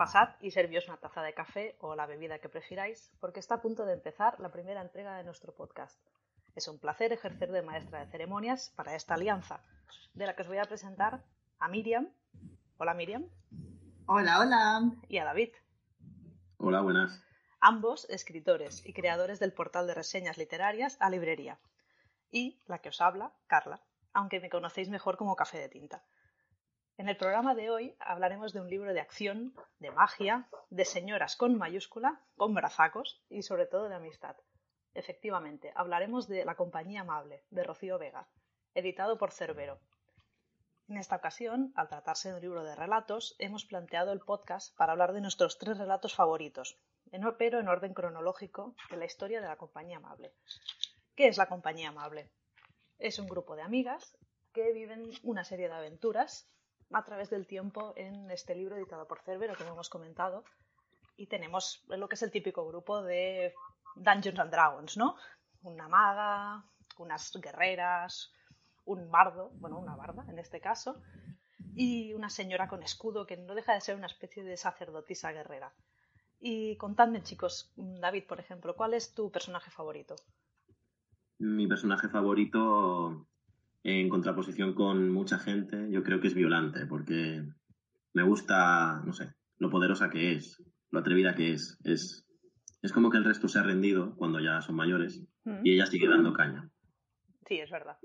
Pasad y servíos una taza de café o la bebida que prefiráis, porque está a punto de empezar la primera entrega de nuestro podcast. Es un placer ejercer de maestra de ceremonias para esta alianza, de la que os voy a presentar a Miriam. Hola Miriam. Hola, hola. Y a David. Hola, buenas. Ambos escritores y creadores del portal de reseñas literarias a librería. Y la que os habla, Carla, aunque me conocéis mejor como Café de Tinta. En el programa de hoy hablaremos de un libro de acción, de magia, de señoras con mayúscula, con brazacos y sobre todo de amistad. Efectivamente, hablaremos de La compañía amable, de Rocío Vega, editado por Cerbero. En esta ocasión, al tratarse de un libro de relatos, hemos planteado el podcast para hablar de nuestros tres relatos favoritos, pero en orden cronológico de la historia de la compañía amable. ¿Qué es la compañía amable? Es un grupo de amigas que viven una serie de aventuras a través del tiempo en este libro editado por Cerbero, como hemos comentado. Y tenemos lo que es el típico grupo de Dungeons and Dragons, ¿no? Una maga, unas guerreras, un bardo, bueno, una barda en este caso, y una señora con escudo que no deja de ser una especie de sacerdotisa guerrera. Y contadme, chicos, David, por ejemplo, ¿cuál es tu personaje favorito? Mi personaje favorito en contraposición con mucha gente, yo creo que es Violante, porque me gusta, no sé, lo poderosa que es, lo atrevida que es. Es, es como que el resto se ha rendido cuando ya son mayores mm. y ella sigue dando caña. Sí, es verdad.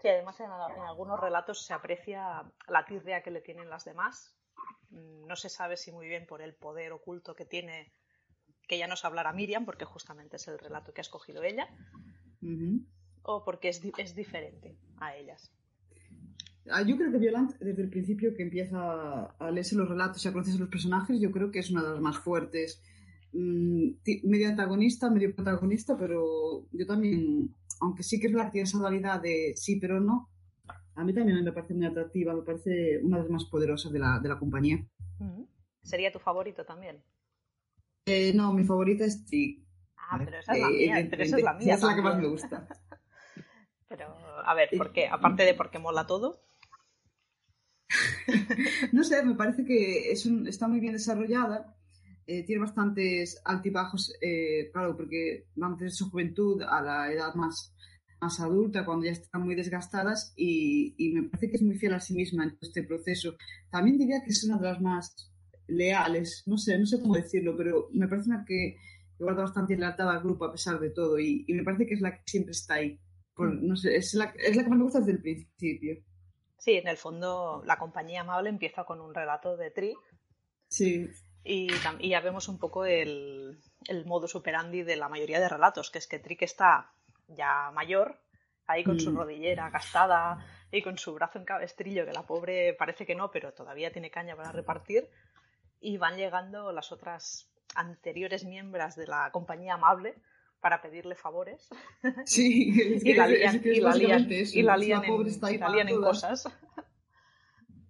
Sí, además en, algunos relatos se aprecia la tirria que le tienen las demás. No se sabe si muy bien por el poder oculto que tiene que ya nos hablará Miriam, porque justamente es el relato que ha escogido ella o porque es, es diferente a ellas? Ah, yo creo que Violante, desde el principio que empieza a leerse los relatos y a conocerse los personajes, yo creo que es una de las más fuertes. Mm, medio antagonista, medio protagonista, pero yo también, aunque sí que es la que esa dualidad de sí pero no, a mí también me parece muy atractiva, me parece una de las más poderosas de la, de la compañía. ¿Sería tu favorito también? Eh, no, mi favorita es Trick. Ah, pero esa es la mía, pero esa es la mía. es la que más me gusta. Pero, a ver, ¿por qué? Aparte de porque mola todo. no sé, me parece que es está muy bien desarrollada. Eh, tiene bastantes altibajos, eh, claro, porque vamos desde su juventud a la edad más, más adulta, cuando ya están muy desgastadas, y, me parece que es muy fiel a sí misma en este proceso. También diría que es una de las más leales, no sé, no sé cómo decirlo, pero me parece una que guarda bastante lealtad al grupo a pesar de todo, y me parece que es la que siempre está ahí no sé, es la, es la que más me gusta desde el principio. Sí, en el fondo la compañía amable empieza con un relato de Tri. Sí. Y, ya vemos un poco el, el modo superandi de la mayoría de relatos, que es que Trick está ya mayor, ahí con su mm. rodillera gastada y con su brazo en cabestrillo, que la pobre parece que no, pero todavía tiene caña para repartir, y van llegando las otras anteriores miembros de la compañía amable, para pedirle favores. Sí, y la lían, y la lían, y la lían, en, en cosas.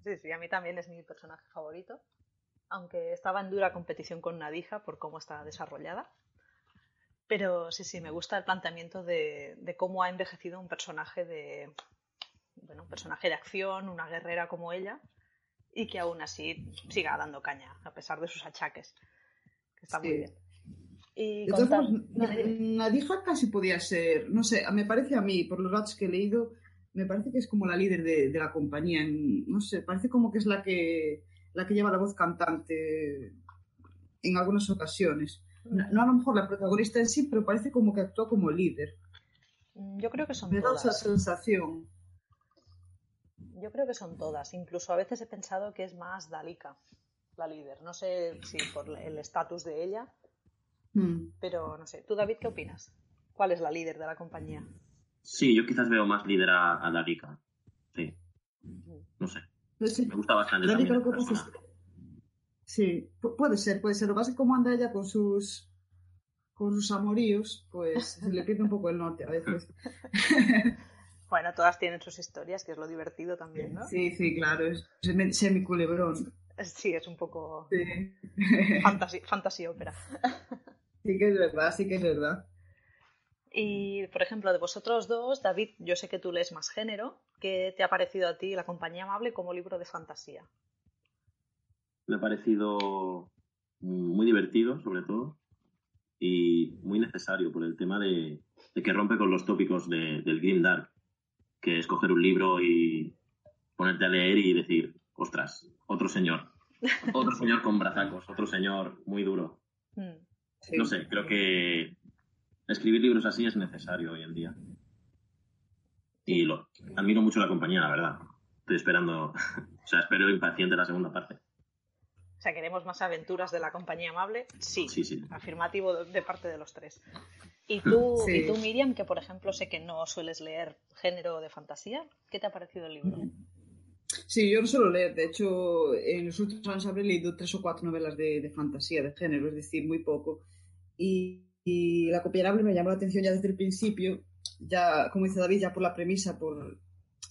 Sí, sí, a mí también es mi personaje favorito, aunque estaba en dura competición con Nadija por cómo está desarrollada. Pero sí, sí, me gusta el planteamiento de, de cómo ha envejecido un personaje de, bueno, un personaje de acción, una guerrera como ella, y que aún así siga dando caña, a pesar de sus achaques. Que está muy bien. Y de todas formas, Nadija casi podía ser, no sé, me parece a mí, por los datos que he leído, me parece que es como la líder de, la compañía. No sé, parece como que es la que, la que lleva la voz cantante en algunas ocasiones. No, a lo mejor la protagonista en sí, pero parece como que actúa como líder. Yo creo que son todas. Me da esa sensación. Yo creo que son todas. Incluso a veces he pensado que es más Dalika, la líder. No sé si por el estatus de ella Mm. Pero no sé, ¿tú David qué opinas? ¿Cuál es la líder de la compañía? Sí, yo quizás veo más líder a, a Darika. Sí. No sé. Pues Me gusta bastante. también Sí, puede ser, puede ser. Lo que pasa es que como anda ella con sus con sus amoríos, pues se le pierde un poco el norte a veces. bueno, todas tienen sus historias, que es lo divertido también, ¿no? Sí, sí, claro, es semi-culebrón. Sí, es un poco sí. fantasy ópera. Sí que es verdad, sí que es verdad. Y, por ejemplo, de vosotros dos, David, yo sé que tú lees más género. ¿Qué te ha parecido a ti La compañía amable como libro de fantasía? Me ha parecido muy divertido, sobre todo, y muy necesario por el tema de, que rompe con los tópicos del Grim Dark, que es coger un libro y ponerte a leer y decir, ostras, otro señor, otro señor con brazacos, otro señor muy duro. Mm. No sé, creo que escribir libros así es necesario hoy en día. Y lo admiro mucho la compañía, la verdad. Estoy esperando, o sea, espero impaciente la segunda parte. O sea, queremos más aventuras de la compañía amable. Sí, sí, sí. afirmativo de, parte de los tres. ¿Y tú, ¿Y tú, Miriam, que por ejemplo sé que no sueles leer género de fantasía, ¿qué te ha parecido el libro? Sí, yo no suelo leer. De hecho, en los últimos años habré leído tres o cuatro novelas de, fantasía, de género, es decir, muy poco. Y, La copiable me llamó la atención ya desde el principio, ya, como dice David, ya por la premisa, por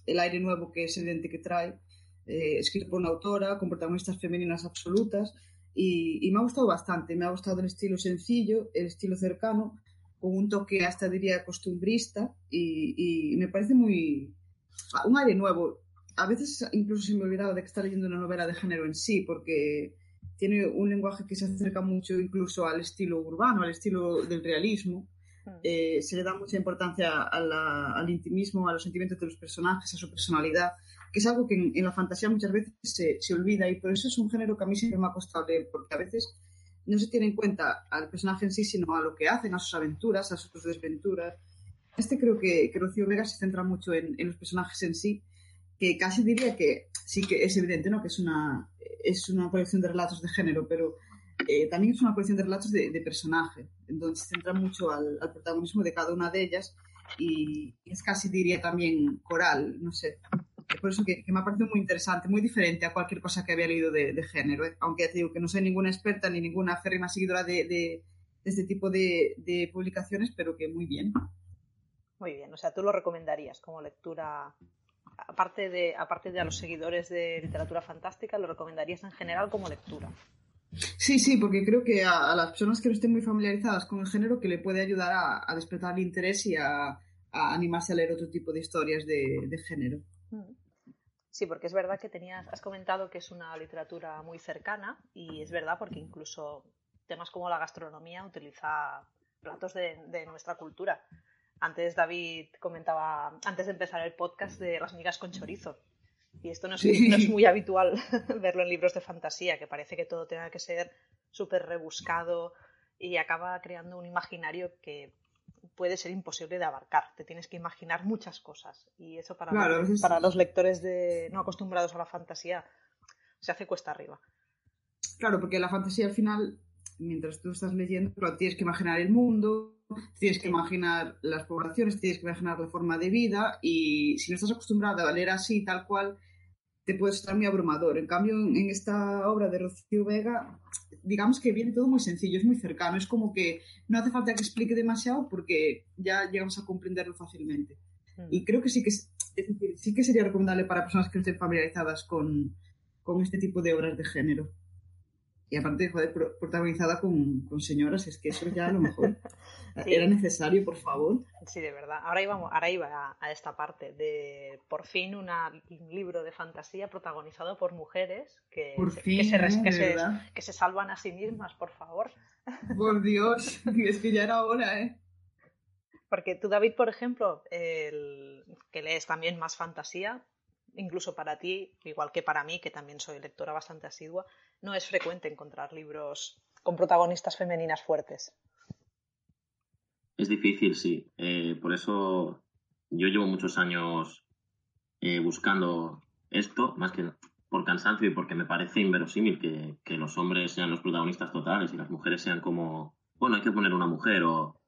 el aire nuevo que es evidente que trae, eh, escrito por una autora, con protagonistas femeninas absolutas. Y, me ha gustado bastante. Me ha gustado el estilo sencillo, el estilo cercano, con un toque hasta diría costumbrista y, y me parece muy un aire nuevo a veces incluso se me olvidaba de que está leyendo una novela de género en sí, porque tiene un lenguaje que se acerca mucho incluso al estilo urbano, al estilo del realismo. Hmm. Eh, se le da mucha importancia al intimismo, a los sentimientos de los personajes, a su personalidad, que es algo que en, la fantasía muchas veces se, se, olvida y por eso es un género que a mí siempre me ha costado leer, porque a veces no se tiene en cuenta al personaje en sí, sino a lo que hacen, a sus aventuras, a sus desventuras. Este creo que, que Rocío Vega se centra mucho en, en los personajes en sí que casi diría que sí que es evidente, ¿no? Que es una, es una colección de relatos de género, pero eh, también es una colección de relatos de, de personaje. Entonces se centra mucho al, protagonismo de cada una de ellas y es casi diría también coral, no sé. Por eso que, me ha parecido muy interesante, muy diferente a cualquier cosa que había leído de, género. ¿eh? Aunque ya te digo que no soy ninguna experta ni ninguna férrima seguidora de, de este tipo de publicaciones, pero que muy bien. Muy bien, o sea, tú lo recomendarías como lectura aparte de, aparte de a los seguidores de literatura fantástica, lo recomendarías en general como lectura. Sí, sí, porque creo que a, las personas que no estén muy familiarizadas con el género que le puede ayudar a, despertar el interés y a, animarse a leer otro tipo de historias de, género. Mm. Sí, porque es verdad que tenías, has comentado que es una literatura muy cercana y es verdad porque incluso temas como la gastronomía utiliza platos de nuestra cultura. Antes David comentaba, antes de empezar el podcast, de las migas con chorizo. Y esto no es, muy habitual verlo en libros de fantasía, que parece que todo tenga que ser súper rebuscado y acaba creando un imaginario que puede ser imposible de abarcar. Te tienes que imaginar muchas cosas. Y eso para, para los lectores de, no acostumbrados a la fantasía se hace cuesta arriba. Claro, porque la fantasía al final, mientras tú estás leyendo, tienes que imaginar el mundo, tienes que imaginar las poblaciones, tienes que imaginar la forma de vida y si no estás acostumbrado a leer así, tal cual, te puede estar muy abrumador. En cambio, en esta obra de Rocío Vega, digamos que viene todo muy sencillo, es muy cercano, es como que no hace falta que explique demasiado porque ya llegamos a comprenderlo fácilmente. Mm. Y creo que sí que, es, sí que sería recomendable para personas que no estén familiarizadas con, con este tipo de obras de género. Y aparte, joder, protagonizada con, con señoras, es que eso ya a lo mejor era necesario, por favor. Sí, de verdad. Ahora, íbamos, ahora iba a, esta parte de por fin un libro de fantasía protagonizado por mujeres que, que, se, que, se, salvan a sí mismas, por favor. Por Dios, es que ya era hora, ¿eh? Porque tú, David, por ejemplo, el, que lees también más fantasía, incluso para ti, igual que para mí, que también soy lectora bastante asidua, no es frecuente encontrar libros con protagonistas femeninas fuertes. Es difícil, sí. Eh, por eso yo llevo muchos años eh, buscando esto, más que por cansancio y porque me parece inverosímil que, que, los hombres sean los protagonistas totales y las mujeres sean como, bueno, hay que poner una mujer o,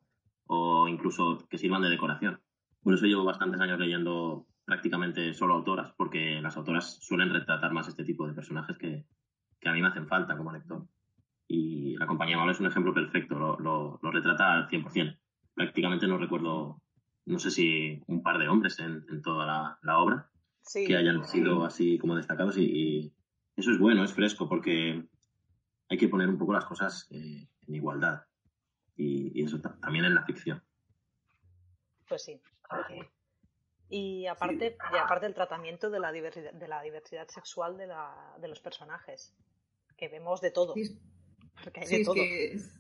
o incluso que sirvan de decoración. Por eso llevo bastantes años leyendo prácticamente solo autoras, porque las autoras suelen retratar más este tipo de personajes que, a mí me hacen falta como lector. Y la compañía Malo es un ejemplo perfecto, lo, lo, retrata al 100%. Prácticamente no recuerdo, no sé si un par de hombres en, toda la, obra que hayan sido así como destacados y, eso es bueno, es fresco, porque hay que poner un poco las cosas eh, en igualdad y, eso también en la ficción. Pues sí. Y aparte, y aparte el tratamiento de la diversidad, de la diversidad sexual de, la, de los personajes, que vemos de todo. Porque hay de todo. Es,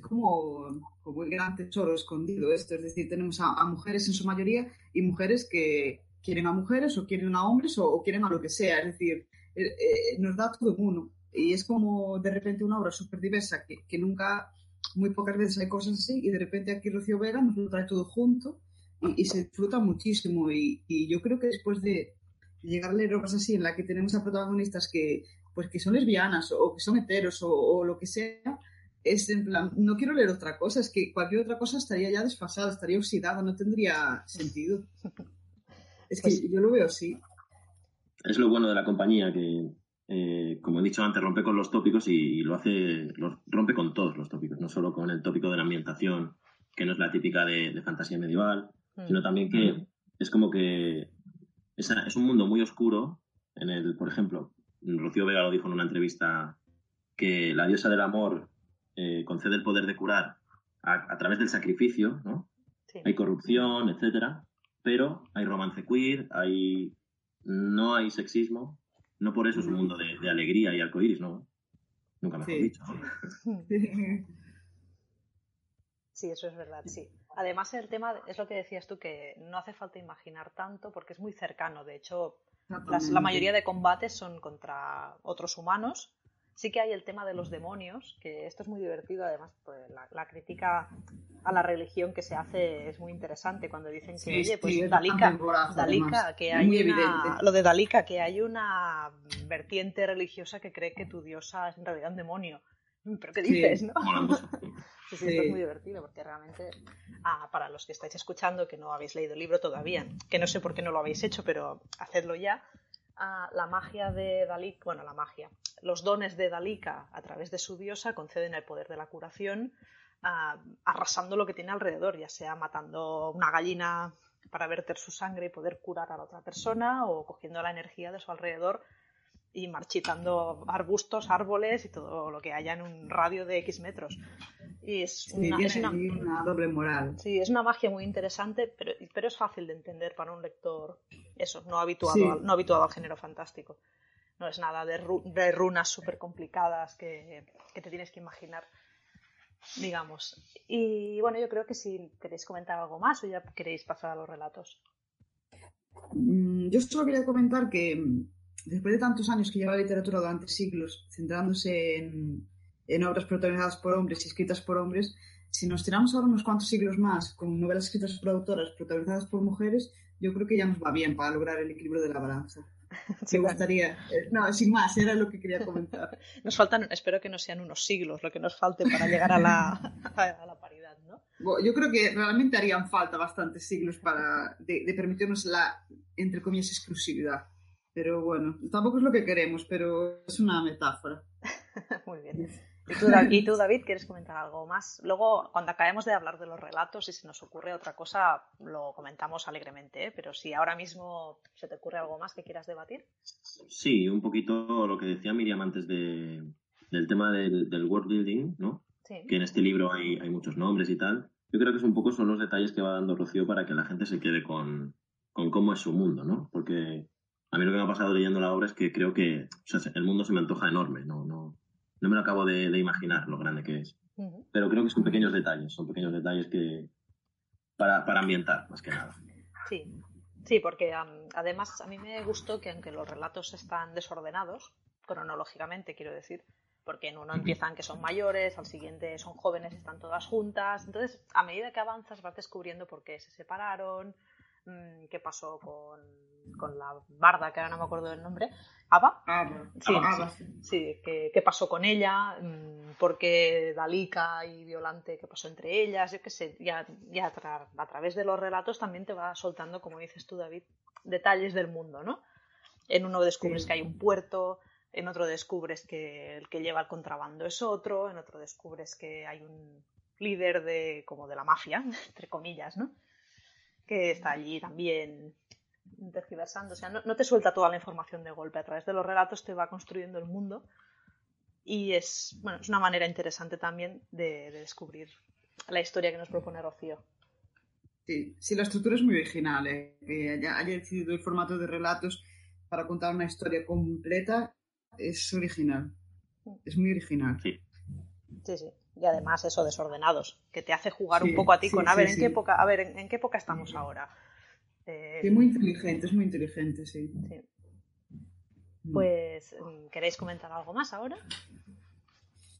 como, como el gran tesoro escondido esto, es decir, tenemos a, mujeres en su mayoría y mujeres que quieren a mujeres o quieren a hombres o, quieren a lo que sea, es decir, eh, eh, nos da todo en uno. Y es como de repente una obra súper diversa que, que nunca, muy pocas veces hay cosas así y de repente aquí Rocío Vega nos lo trae todo junto y, se disfruta muchísimo. Y, yo creo que después de llegar a leer obras así, en la que tenemos a protagonistas que, pues, que son lesbianas o que son heteros o, lo que sea, es en plan, no quiero leer otra cosa, es que cualquier otra cosa estaría ya desfasada, estaría oxidada, no tendría sentido. Es que pues yo lo veo así. Es lo bueno de la compañía, que, eh, como he dicho antes, rompe con los tópicos y, lo hace, lo, rompe con todos los tópicos, no solo con el tópico de la ambientación, que no es la típica de fantasía medieval, sino también que mm. es como que es, es, un mundo muy oscuro en el, por ejemplo, Rocío Vega lo dijo en una entrevista, que la diosa del amor eh, concede el poder de curar a, través del sacrificio, ¿no? Hay corrupción, etcétera, pero hay romance queer, hay no hay sexismo, no por eso es un mundo de, alegría y arcoíris, ¿no? Nunca mejor dicho. Sí, eso es verdad, sí. Además, el tema es lo que decías tú, que no hace falta imaginar tanto porque es muy cercano. De hecho, la mayoría de combates son contra otros humanos. Sí que hay el tema de los demonios, que esto es muy divertido. Además, pues, la, crítica a la religión que se hace es muy interesante cuando dicen que, oye, pues Dalika, que hay una, lo de Dalika, que hay una vertiente religiosa que cree que tu diosa es en realidad un demonio. ¿Pero qué dices, no? Sí, sí, es muy divertido porque realmente, ah, para los que estáis escuchando que no habéis leído el libro todavía, que no sé por qué no lo habéis hecho, pero hacedlo ya, ah, la magia de Dalí, bueno, la magia, los dones de Dalika a través de su diosa conceden el poder de la curación, ah, arrasando lo que tiene alrededor, ya sea matando una gallina para verter su sangre y poder curar a la otra persona o cogiendo la energía de su alrededor y marchitando arbustos, árboles y todo lo que haya en un radio de X metros. Y es una, es una, doble moral. Sí, es una magia muy interesante, pero, pero es fácil de entender para un lector, eso, no habituado, al, no habituado al género fantástico. No es nada de, de runas súper complicadas que, que te tienes que imaginar digamos. Y bueno, yo creo que si queréis comentar algo más o ya queréis pasar a los relatos. Mm, yo solo quería comentar que después de tantos años que lleva la literatura durante siglos, centrándose en, obras protagonizadas por hombres y escritas por hombres, si nos tiramos ahora unos cuantos siglos más con novelas escritas por autoras protagonizadas por mujeres, yo creo que ya nos va bien para lograr el equilibrio de la balanza. Me gustaría. Eh, no, sin más, era lo que quería comentar. Nos faltan, espero que no sean unos siglos lo que nos falte para llegar a la, a la paridad, ¿no? yo creo que realmente harían falta bastantes siglos para de, de permitirnos la, entre comillas, exclusividad. Pero bueno, tampoco es lo que queremos, pero es una metáfora. Muy bien. ¿Y tú, David, quieres comentar algo más? Luego, cuando acabemos de hablar de los relatos, y si nos ocurre otra cosa, lo comentamos alegremente, ¿eh? pero si ahora mismo se te ocurre algo más que quieras debatir. Sí, un poquito lo que decía Miriam antes de, del tema del, world building, ¿no? Que en este libro hay, hay, muchos nombres y tal. Yo creo que es un poco son los detalles que va dando Rocío para que la gente se quede con, con cómo es su mundo, ¿no? Porque a mí lo que me ha pasado leyendo la obra es que creo que el mundo se me antoja enorme, no, no, no me lo acabo de, imaginar lo grande que es. Pero creo que son pequeños detalles, son pequeños detalles que para, para ambientar, más que nada. Sí, sí, porque además a mí me gustó que aunque los relatos están desordenados, cronológicamente quiero decir, porque en uno empiezan que son mayores, al siguiente son jóvenes, están todas juntas, entonces a medida que avanzas vas descubriendo por qué se separaron, mm, qué pasó con con la barda, que ahora no me acuerdo del nombre, Ava. Sí, sí, ¿qué, pasó con ella? Mm, ¿Por qué Dalika y Violante, qué pasó entre ellas? Yo qué sé, ya, ya a, través de los relatos también te va soltando, como dices tú, David, detalles del mundo, ¿no? En uno descubres que hay un puerto, en otro descubres que el que lleva el contrabando es otro, en otro descubres que hay un líder de como de la mafia, entre comillas, ¿no? Que está allí también tergiversando. O sea, no, te suelta toda la información de golpe. A través de los relatos te va construyendo el mundo. Y es, bueno, es una manera interesante también de, descubrir la historia que nos propone Rocío. Sí, sí, la estructura es muy original. ¿eh? Que haya, haya decidido el formato de relatos para contar una historia completa es original. Es muy original. Sí. Sí, sí. Y además eso, desordenados, que te hace jugar Sí, un poco a ti sí, con, a sí, ver, ¿en sí. qué época, a ver, ¿en, en qué época estamos ahora? Eh, Sí, muy inteligente, es muy inteligente, sí. sí. Pues, mm, ¿queréis comentar algo más ahora?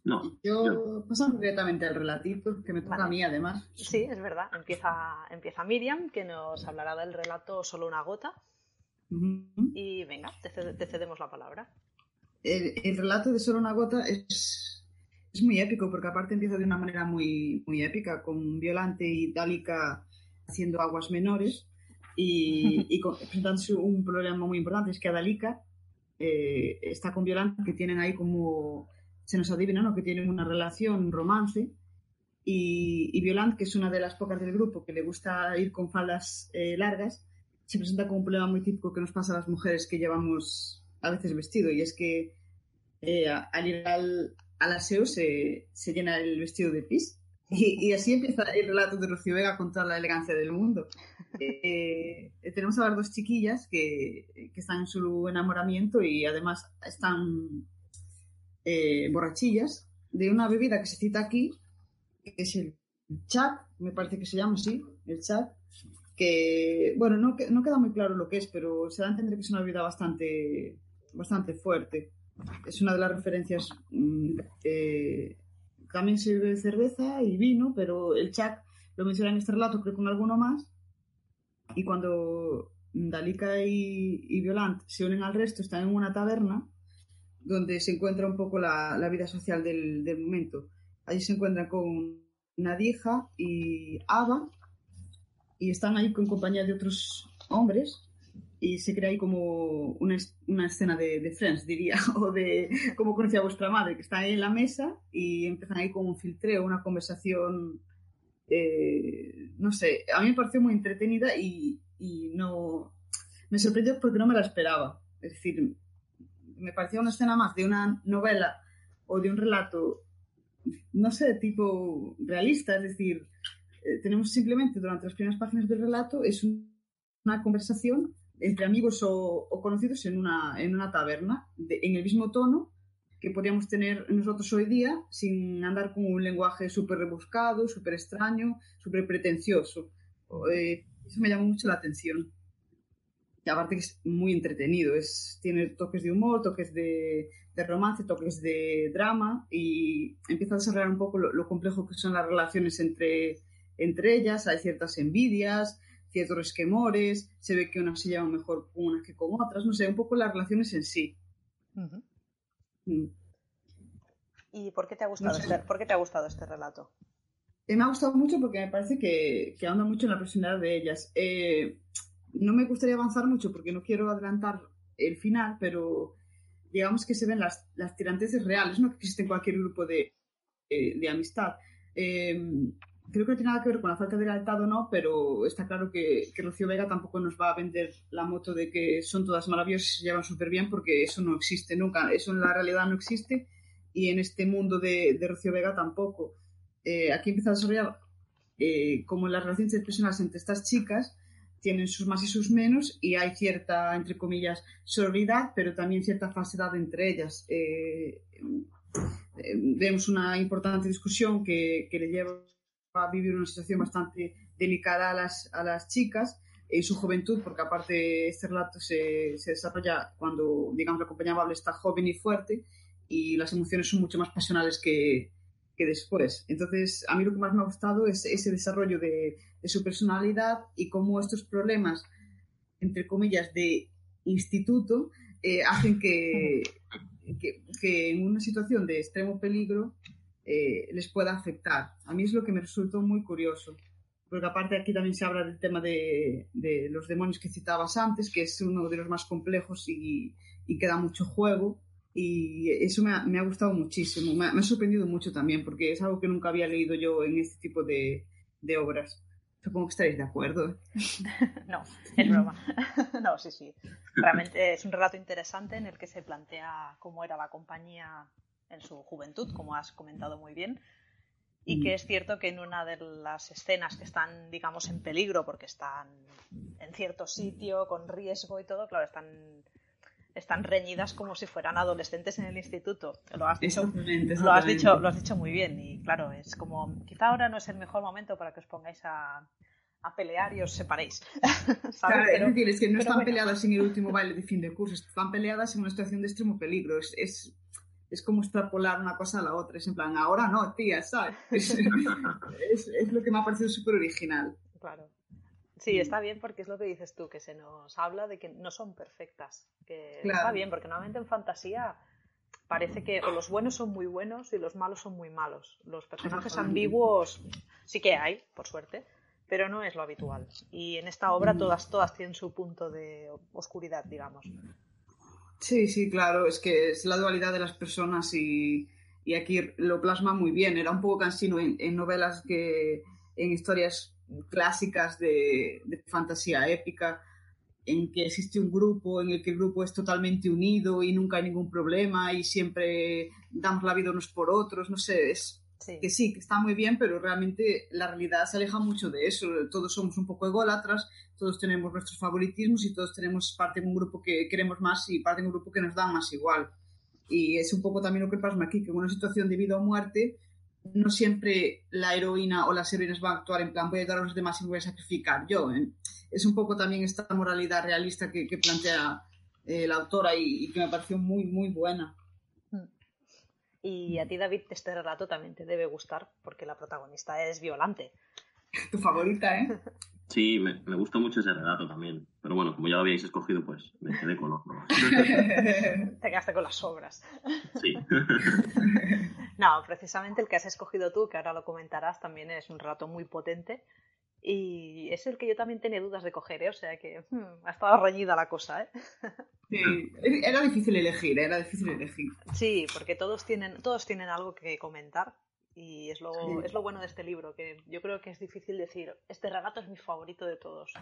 No, Yo yo- pasamos directamente al relatito, que me toca Vale. a mí además. Sí, es verdad. Empieza, empieza Miriam, que nos hablará del relato Solo una gota. Y venga, te cedemos la palabra. El, el relato de Solo una gota es, es muy épico, porque aparte empieza de una manera muy, muy épica, con Violante y Dálica haciendo aguas menores y, y con- presentándose un problema muy importante, es que Dálica eh, está con Violante, que tienen ahí como, se nos adivina, ¿no? que tienen una relación, romance, y, y Violante, que es una de las pocas del grupo que le gusta ir con faldas eh, largas, se presenta como un problema muy típico que nos pasa a las mujeres que llevamos a veces vestido, y es que eh, al ir al, al aseo se, se llena el vestido de pis. Y, y así empieza el relato de Rocío Vega con toda la elegancia del mundo. Eh, eh, tenemos a las dos chiquillas que, que están en su enamoramiento y además están eh, borrachillas de una bebida que se cita aquí, que es el chat, me parece que se llama así, el chat, que, bueno, no, no queda muy claro lo que es, pero se da a entender que es una bebida bastante, bastante fuerte. Es una de las referencias. eh, también se bebe cerveza y vino, pero el chat lo menciona en este relato, creo con alguno más. Y cuando Dalika y, y Violant se unen al resto, están en una taberna donde se encuentra un poco la, la vida social del, del momento. Allí se encuentran con Nadija y Ava y están ahí con compañía de otros hombres y se crea ahí como una, una escena de, de Friends, diría, o de cómo conocía vuestra madre, que está ahí en la mesa y empiezan ahí con un filtreo, una conversación, eh, no sé, a mí me pareció muy entretenida y, y no, me sorprendió porque no me la esperaba. Es decir, me parecía una escena más de una novela o de un relato, no sé, tipo realista, es decir, eh, tenemos simplemente durante las primeras páginas del relato es un- una conversación entre amigos o, conocidos en una, en una taberna, en el mismo tono que podríamos tener nosotros hoy día sin andar con un lenguaje súper rebuscado, súper extraño, súper pretencioso. Eh, eso me llamó mucho la atención. Y aparte que es muy entretenido, es, tiene toques de humor, toques de, de romance, toques de drama y empieza a desarrollar un poco lo, lo complejo que son las relaciones entre, entre ellas, hay ciertas envidias, ciertos resquemores, se ve que unas se llevan mejor con unas que con otras, no sé, un poco las relaciones en sí. Mm. ¿Y por qué te ha gustado, No sé. este, por qué te ha gustado este relato? Eh, me ha gustado mucho porque me parece que, que ahonda mucho en la personalidad de ellas. Eh, no me gustaría avanzar mucho porque no quiero adelantar el final, pero digamos que se ven las, las tiranteses reales, ¿no? que existe en cualquier grupo de, eh, de amistad. Eh, creo que no tiene nada que ver con la falta de lealtad o no, pero está claro que, que Rocío Vega tampoco nos va a vender la moto de que son todas maravillosas y se llevan súper bien porque eso no existe nunca, eso en la realidad no existe y en este mundo de, de Rocío Vega tampoco. Eh, aquí empieza a desarrollar eh, como las relaciones personales entre estas chicas tienen sus más y sus menos y hay cierta, entre comillas, sororidad, pero también cierta falsedad entre ellas. Eh, eh, vemos una importante discusión que, que le lleva a vivir una situación bastante delicada a las, a las chicas en su juventud, porque aparte este relato se, desarrolla cuando, digamos, la acompañable está joven y fuerte y las emociones son mucho más pasionales que, que después. Entonces, a mí lo que más me ha gustado es ese desarrollo de, su personalidad y cómo estos problemas, entre comillas, de instituto, eh, hacen que, que en una situación de extremo peligro eh, les pueda afectar. A mí es lo que me resultó muy curioso, porque aparte aquí también se habla del tema de, los demonios que citabas antes, que es uno de los más complejos y, y que da mucho juego. Y eso me ha, gustado muchísimo, me ha, sorprendido mucho también, porque es algo que nunca había leído yo en este tipo de, de obras. Supongo que estaréis de acuerdo. no, es broma. no, sí, sí. Realmente es un relato interesante en el que se plantea cómo era la compañía en su juventud, como has comentado muy bien. y que es cierto que en una de las escenas que están, digamos, en peligro porque están en cierto sitio, con riesgo y todo, claro, están, están reñidas como si fueran adolescentes en el instituto. Lo has dicho, Lo has dicho, lo has dicho muy bien y claro, es como, quizá ahora no es el mejor momento para que os pongáis a, a pelear y os separéis. Claro, es decir, es que no están peleadas en el último baile de fin de curso, están peleadas en una situación de extremo peligro. Es, es, es como extrapolar una cosa a la otra. Es en plan, ahora no, tía, ¿sabes? Es, es, lo que me ha parecido súper original. Claro. Sí, está bien porque es lo que dices tú, que se nos habla de que no son perfectas. Que está bien, porque normalmente en fantasía parece que o los buenos son muy buenos y los malos son muy malos. Los personajes ambiguos sí que hay, por suerte, pero no es lo habitual. Y en esta obra todas, todas tienen su punto de oscuridad, digamos. Sí, sí, claro, es que es la dualidad de las personas y, aquí lo plasma muy bien. Era un poco cansino en, novelas que, en historias clásicas de, de, fantasía épica, en que existe un grupo, en el que el grupo es totalmente unido y nunca hay ningún problema y siempre dan la vida unos por otros, no sé, es, que sí, que está muy bien, pero realmente la realidad se aleja mucho de eso. Todos somos un poco ególatras, todos tenemos nuestros favoritismos y todos tenemos parte de un grupo que queremos más y parte de un grupo que nos da más igual. Y es un poco también lo que pasa aquí, que en una situación de vida o muerte, no siempre la heroína o las heroínas van a actuar en plan voy a ayudar a los demás y me voy a sacrificar yo. ¿eh? Es un poco también esta moralidad realista que, plantea eh, la autora y, y que me pareció muy, muy buena. Y a ti, David, este relato también te debe gustar porque la protagonista es violante. Tu favorita, ¿eh? Sí, me, me gustó mucho ese relato también. Pero bueno, como ya lo habíais escogido, pues me quedé con otro. Te quedaste con las obras. Sí. no, precisamente el que has escogido tú, que ahora lo comentarás, también es un relato muy potente y es el que yo también tenía dudas de coger, ¿eh? O sea que hmm, ha estado reñida la cosa, ¿eh? Sí, era difícil elegir, era difícil elegir. Sí, porque todos tienen, todos tienen algo que comentar y es lo, es lo bueno de este libro, que yo creo que es difícil decir, este relato es mi favorito de todos.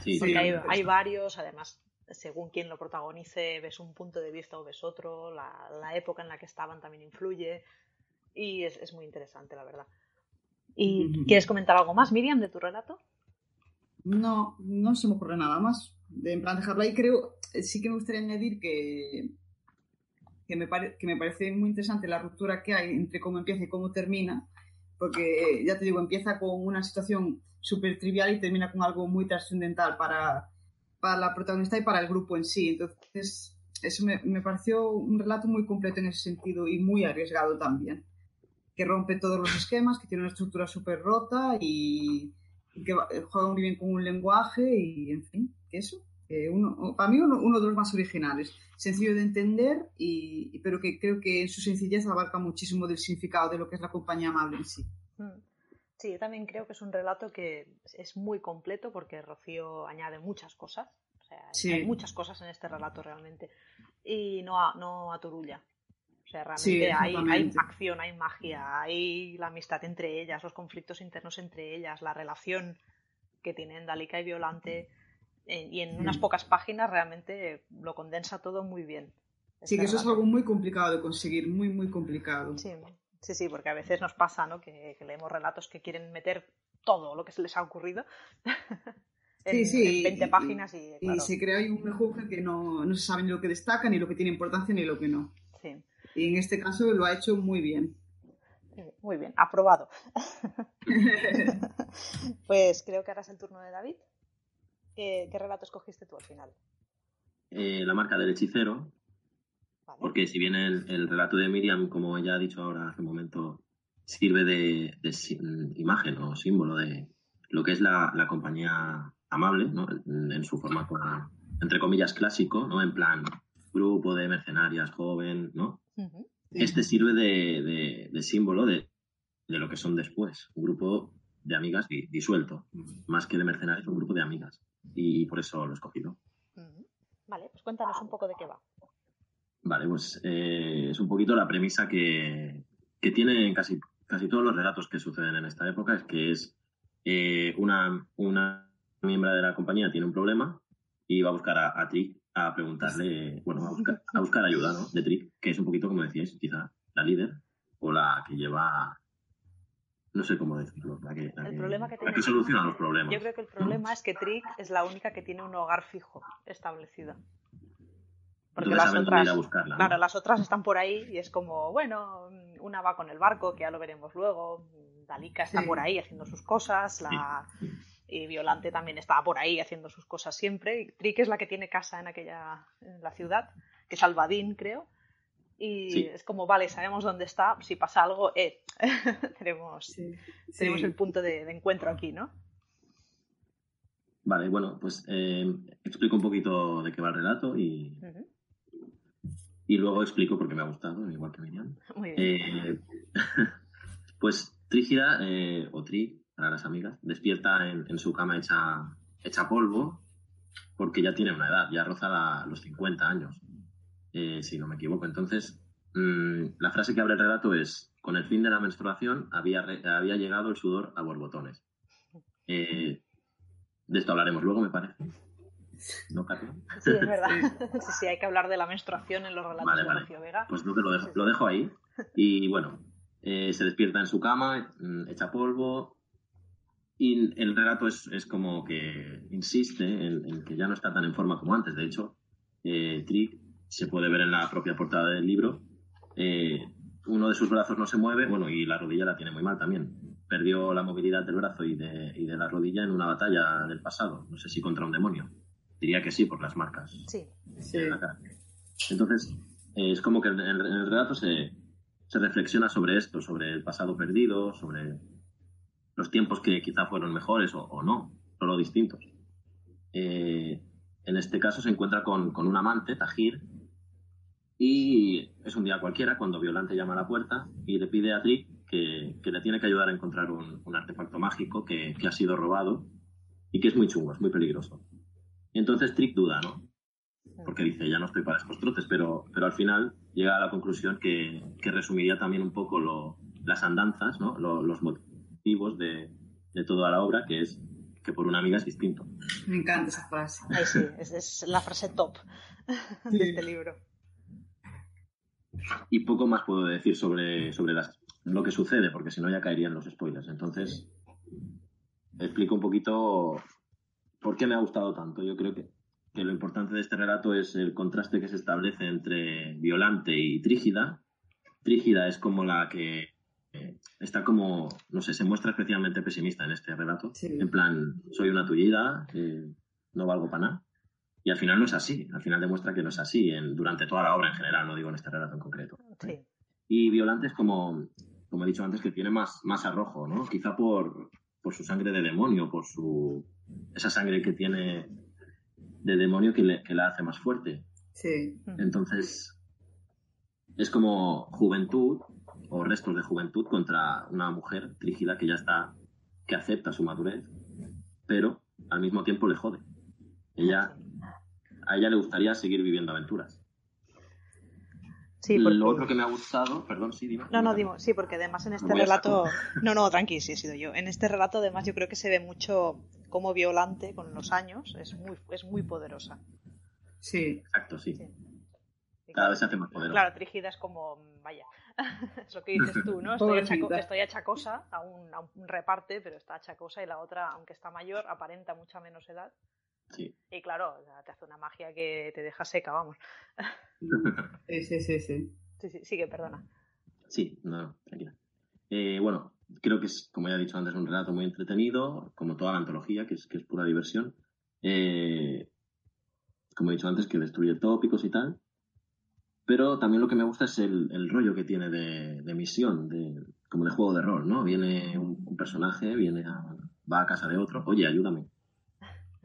Sí, porque hay, hay, varios, además, según quien lo protagonice, ves un punto de vista o ves otro, la, la época en la que estaban también influye y es, es muy interesante, la verdad. ¿Y quieres comentar algo más, Miriam, de tu relato? No, no se me ocurre nada más. De, en plan, dejarlo ahí, creo, eh, sí que me gustaría añadir que, que, me que me parece muy interesante la ruptura que hay entre cómo empieza y cómo termina, porque ya te digo, empieza con una situación súper trivial y termina con algo muy trascendental para, para la protagonista y para el grupo en sí. Entonces, eso me, me pareció un relato muy completo en ese sentido y muy arriesgado también que rompe todos los esquemas, que tiene una estructura súper rota y, que juega muy bien con un lenguaje y, en fin, que eso. uno, para mí uno, de los más originales, sencillo de entender, y, pero que creo que en su sencillez abarca muchísimo del significado de lo que es la compañía amable en sí. Mm. Sí, yo también creo que es un relato que es muy completo porque Rocío añade muchas cosas. O sea, hay muchas cosas en este relato realmente. Y no, no aturulla sea, realmente hay, acción, hay magia, hay la amistad entre ellas, los conflictos internos entre ellas, la relación que tienen Dalika y Violante. Eh, y en unas pocas páginas realmente lo condensa todo muy bien. Sí, que eso es algo muy complicado de conseguir, muy, muy complicado. Sí, sí, sí porque a veces nos pasa ¿no? que, leemos relatos que quieren meter todo lo que se les ha ocurrido. en, sí, 20 páginas y, y se crea ahí un mejunje que no, no se sabe ni lo que destaca, ni lo que tiene importancia, ni lo que no. Sí. Y en este caso lo ha hecho muy bien. Muy bien, aprobado. pues creo que ahora es el turno de David. ¿Qué, relato escogiste tú al final? Eh, la marca del hechicero. Porque si bien el, relato de Miriam, como ella ha dicho ahora hace un momento, sirve de, imagen o símbolo de lo que es la, compañía amable, ¿no? en, su formato, entre comillas, clásico, ¿no? En plan, grupo de mercenarias joven, ¿no? Este sirve de, símbolo de, lo que son después, un grupo de amigas disuelto, más que de mercenarios, un grupo de amigas. Y por eso lo he escogido. Vale, pues cuéntanos un poco de qué va. Vale, pues eh, es un poquito la premisa que, que tienen casi, casi todos los relatos que suceden en esta época, es que es eh, una, una miembro de la compañía tiene un problema y va a buscar a, a a preguntarle, bueno, a buscar, a buscar ayuda, ¿no? De Trick, que es un poquito, como decíais, quizá la líder o la que lleva no sé cómo decirlo. La que, el problema que, tiene, que soluciona los problemas. Yo creo que el problema es que Trick es la única que tiene un hogar fijo establecido. Porque las otras, buscarla, claro, las otras están por ahí y es como, bueno, una va con el barco, que ya lo veremos luego, Dalika está por ahí haciendo sus cosas, la y Violante también estaba por ahí haciendo sus cosas siempre. Y Trick es la que tiene casa en aquella en la ciudad, que es Albadín, creo. Y es como, vale, sabemos dónde está, si pasa algo, eh, tenemos, tenemos el punto de, encuentro aquí, ¿no? Vale, bueno, pues eh, explico un poquito de qué va el relato y, y luego explico por qué me ha gustado, igual que Miriam. Muy bien. Eh, pues Trígida, eh, o Tri, para las amigas, despierta en, su cama hecha, hecha polvo porque ya tiene una edad, ya roza los 50 años. Eh, si no me equivoco. Entonces, mm, la frase que abre el relato es, con el fin de la menstruación había, había llegado el sudor a borbotones. Eh, de esto hablaremos luego, me parece. ¿No, Sí, es verdad. sí, sí, hay que hablar de la menstruación en los relatos de vale. Vega. Pues lo, dejo, lo dejo ahí. Y bueno, eh, se despierta en su cama, mm, echa polvo, y el relato es, es como que insiste en, que ya no está tan en forma como antes. De hecho, eh, Trick se puede ver en la propia portada del libro, eh, uno de sus brazos no se mueve, bueno, y la rodilla la tiene muy mal también. Perdió la movilidad del brazo y de, y de la rodilla en una batalla del pasado, no sé si contra un demonio. Diría que sí, por las marcas. Sí. Entonces, eh, es como que en el, relato se, se reflexiona sobre esto, sobre el pasado perdido, sobre los tiempos que quizá fueron mejores o, no, solo distintos. Eh, en este caso se encuentra con, con un amante, Tajir, y es un día cualquiera cuando Violante llama a la puerta y le pide a Trick que, le tiene que ayudar a encontrar un, artefacto mágico que, ha sido robado y que es muy chungo, es muy peligroso. Entonces Trick duda, ¿no? Porque dice, ya no estoy para estos trotes, pero, pero al final llega a la conclusión que, resumiría también un poco lo, las andanzas, ¿no? los de, de toda la obra, que es que por una amiga es distinto. Me encanta esa frase. sí, es, la frase top de este libro. Y poco más puedo decir sobre, sobre las, lo que sucede, porque si no ya caerían los spoilers. Entonces, explico un poquito por qué me ha gustado tanto. Yo creo que, que, lo importante de este relato es el contraste que se establece entre Violante y Trígida. Trígida es como la que está como, no sé, se muestra especialmente pesimista en este relato. En plan, soy una tullida, eh, no valgo para nada. Y al final no es así, al final demuestra que no es así en, durante toda la obra en general, no digo en este relato en concreto. Y Violante es como, como he dicho antes, que tiene más, más arrojo, ¿no? Quizá por, por su sangre de demonio, por su esa sangre que tiene de demonio que, le, que la hace más fuerte. Sí. Entonces, es como juventud o restos de juventud contra una mujer rígida que ya está, que acepta su madurez, pero al mismo tiempo le jode. Ella a ella le gustaría seguir viviendo aventuras. Sí, porque... Lo otro que me ha gustado, perdón, sí, dime. No, no, digo, sí, porque además en este relato. No, no, tranqui, sí, he sido yo. En este relato, además, yo creo que se ve mucho como Violante con los años es muy, es muy poderosa. Sí. Exacto, sí. Cada vez se hace más poderosa. Claro, Trígida es como, vaya, es lo que dices tú, ¿no? Estoy, achaco, estoy achacosa, aún, un reparte, pero está achacosa y la otra, aunque está mayor, aparenta mucha menos edad. Y claro, te hace una magia que te deja seca, vamos. Sí, sí, sí, sí. Sí, sigue, perdona. Sí, no, tranquila. Eh, bueno, creo que es, como ya he dicho antes, un relato muy entretenido, como toda la antología, que es, que es pura diversión. Eh, como he dicho antes, que destruye tópicos y tal. Pero también lo que me gusta es el, rollo que tiene de, misión, de, como de juego de rol, ¿no? Viene un, personaje, viene va a casa de otro, oye, ayúdame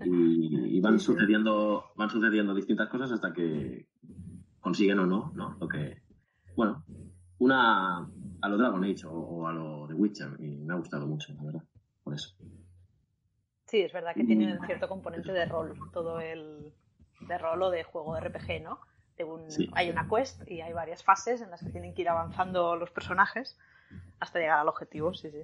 y, van sucediendo van sucediendo distintas cosas hasta que consiguen o no, ¿no? Lo que, bueno, una a lo Dragon Age o, a lo de Witcher y me ha gustado mucho, la verdad, por eso. Sí, es verdad que tiene un cierto componente de rol, todo el de rol o de juego de RPG, ¿no? Hay una quest y hay varias fases en las que tienen que ir avanzando los personajes hasta llegar al objetivo, sí, sí.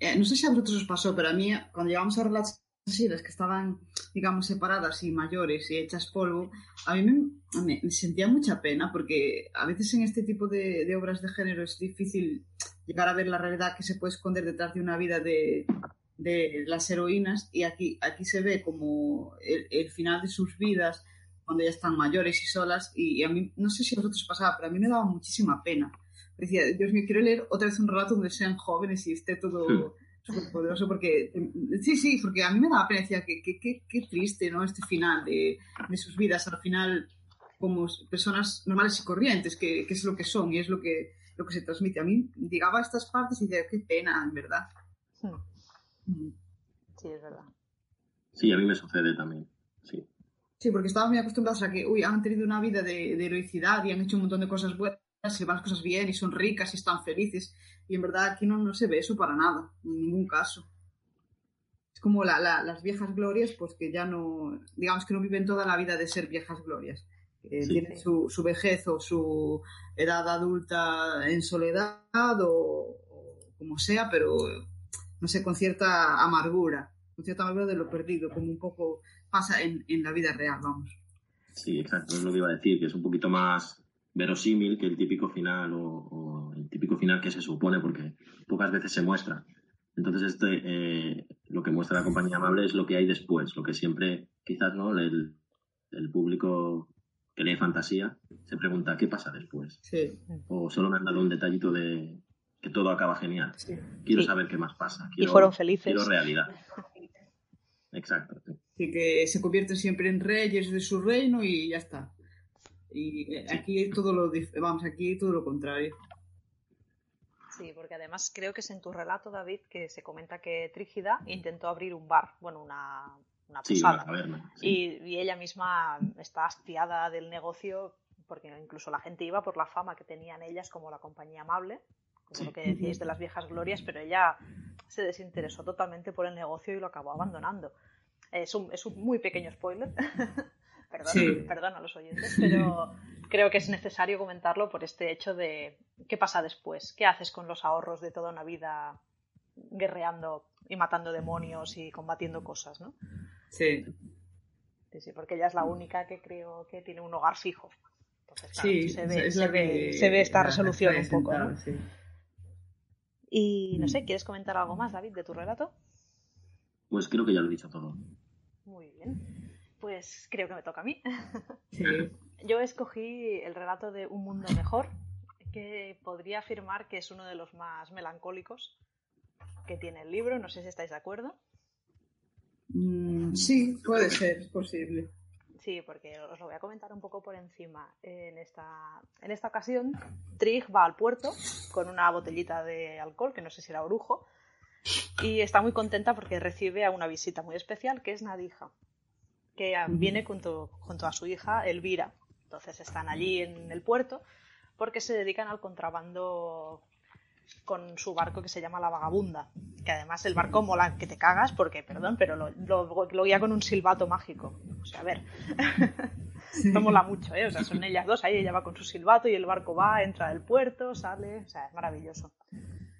Eh, no sé si a vosotros os pasó, pero a mí cuando llegamos a relatos así, las que estaban, digamos, separadas y mayores y hechas polvo, a mí me, sentía mucha pena porque a veces en este tipo de, obras de género es difícil llegar a ver la realidad que se puede esconder detrás de una vida de, de las heroínas y aquí, aquí se ve como el, el, final de sus vidas cuando ya están mayores y solas y, y, a mí, no sé si a vosotros pasaba, pero a mí me daba muchísima pena. Decía, Dios mío, quiero leer otra vez un relato donde sean jóvenes y esté todo súper poderoso porque, sí, sí, porque a mí me daba pena, decía, qué que, que, que, triste, ¿no? Este final de, de sus vidas, al final como personas normales y corrientes, que, que, es lo que son y es lo que, lo que se transmite. A mí llegaba a estas partes y decía, qué pena, en verdad. Hmm. Sí, es verdad. Sí, a mí me sucede también, sí. Sí, porque estaba muy acostumbrados a que, uy, han tenido una vida de, de heroicidad y han hecho un montón de cosas buenas y van las cosas bien y son ricas y están felices. Y en verdad aquí no, no se ve eso para nada, en ningún caso. Es como la, la, las viejas glorias, pues que ya no, digamos que no viven toda la vida de ser viejas glorias eh, sí. tiene su, su, vejez o su edad adulta en soledad o, o, como sea, pero no sé, con cierta amargura, con cierta amargura de lo perdido, como un poco pasa en, en la vida real, vamos. Sí, exacto, es lo que iba a decir, que es un poquito más verosímil que el típico final o, o el típico final que se supone, porque pocas veces se muestra. Entonces, este, eh, lo que muestra la compañía amable es lo que hay después, lo que siempre, quizás, ¿no? El, el público que lee fantasía se pregunta qué pasa después. Sí. O solo me han dado un detallito de que todo acaba genial. Sí. Quiero Sí. saber qué más pasa. Quiero, y fueron felices. Quiero realidad. Exacto. sí. Así que se convierten siempre en reyes de su reino y ya está. Y eh, aquí es todo lo, vamos, aquí todo lo contrario. Sí, porque además creo que es en tu relato, David, que se comenta que Trígida intentó abrir un bar, bueno, una, una Sí, posada. una taberna. sí. y, y ella misma está hastiada del negocio porque incluso la gente iba por la fama que tenían ellas como la compañía amable, como Sí. lo que decíais de las viejas glorias, pero ella se desinteresó totalmente por el negocio y lo acabó abandonando. Es un, es un muy pequeño spoiler, perdón, Sí. perdón a los oyentes, pero creo que es necesario comentarlo por este hecho de qué pasa después, qué haces con los ahorros de toda una vida guerreando y matando demonios y combatiendo cosas, ¿no? Sí, Sí, sí, porque ella es la única que creo que tiene un hogar fijo. Entonces, claro, sí, se, ve, es se, ve, se ve esta resolución un poco. ¿no? sí. Y no Mm. sé, ¿quieres comentar algo más, David, de tu relato? Pues creo que ya lo he dicho todo. Muy bien. Pues creo que me toca a mí. Sí. Yo escogí el relato de Un mundo mejor, que podría afirmar que es uno de los más melancólicos que tiene el libro. No sé si estáis de acuerdo. Mm, sí, puede ser, es posible. Sí, porque os lo voy a comentar un poco por encima. En esta, en esta ocasión, Trig va al puerto con una botellita de alcohol, que no sé si era orujo, y está muy contenta porque recibe a una visita muy especial, que es Nadija, que viene junto, junto a su hija Elvira. Entonces están allí en el puerto porque se dedican al contrabando con su barco que se llama La Vagabunda. Que además el barco mola que te cagas porque, perdón, pero lo, lo, lo guía con un silbato mágico. O sea, a ver, Sí. no mola mucho, ¿eh? O sea, son ellas dos ahí, ella va con su silbato y el barco va, entra del puerto, sale, o sea, es maravilloso.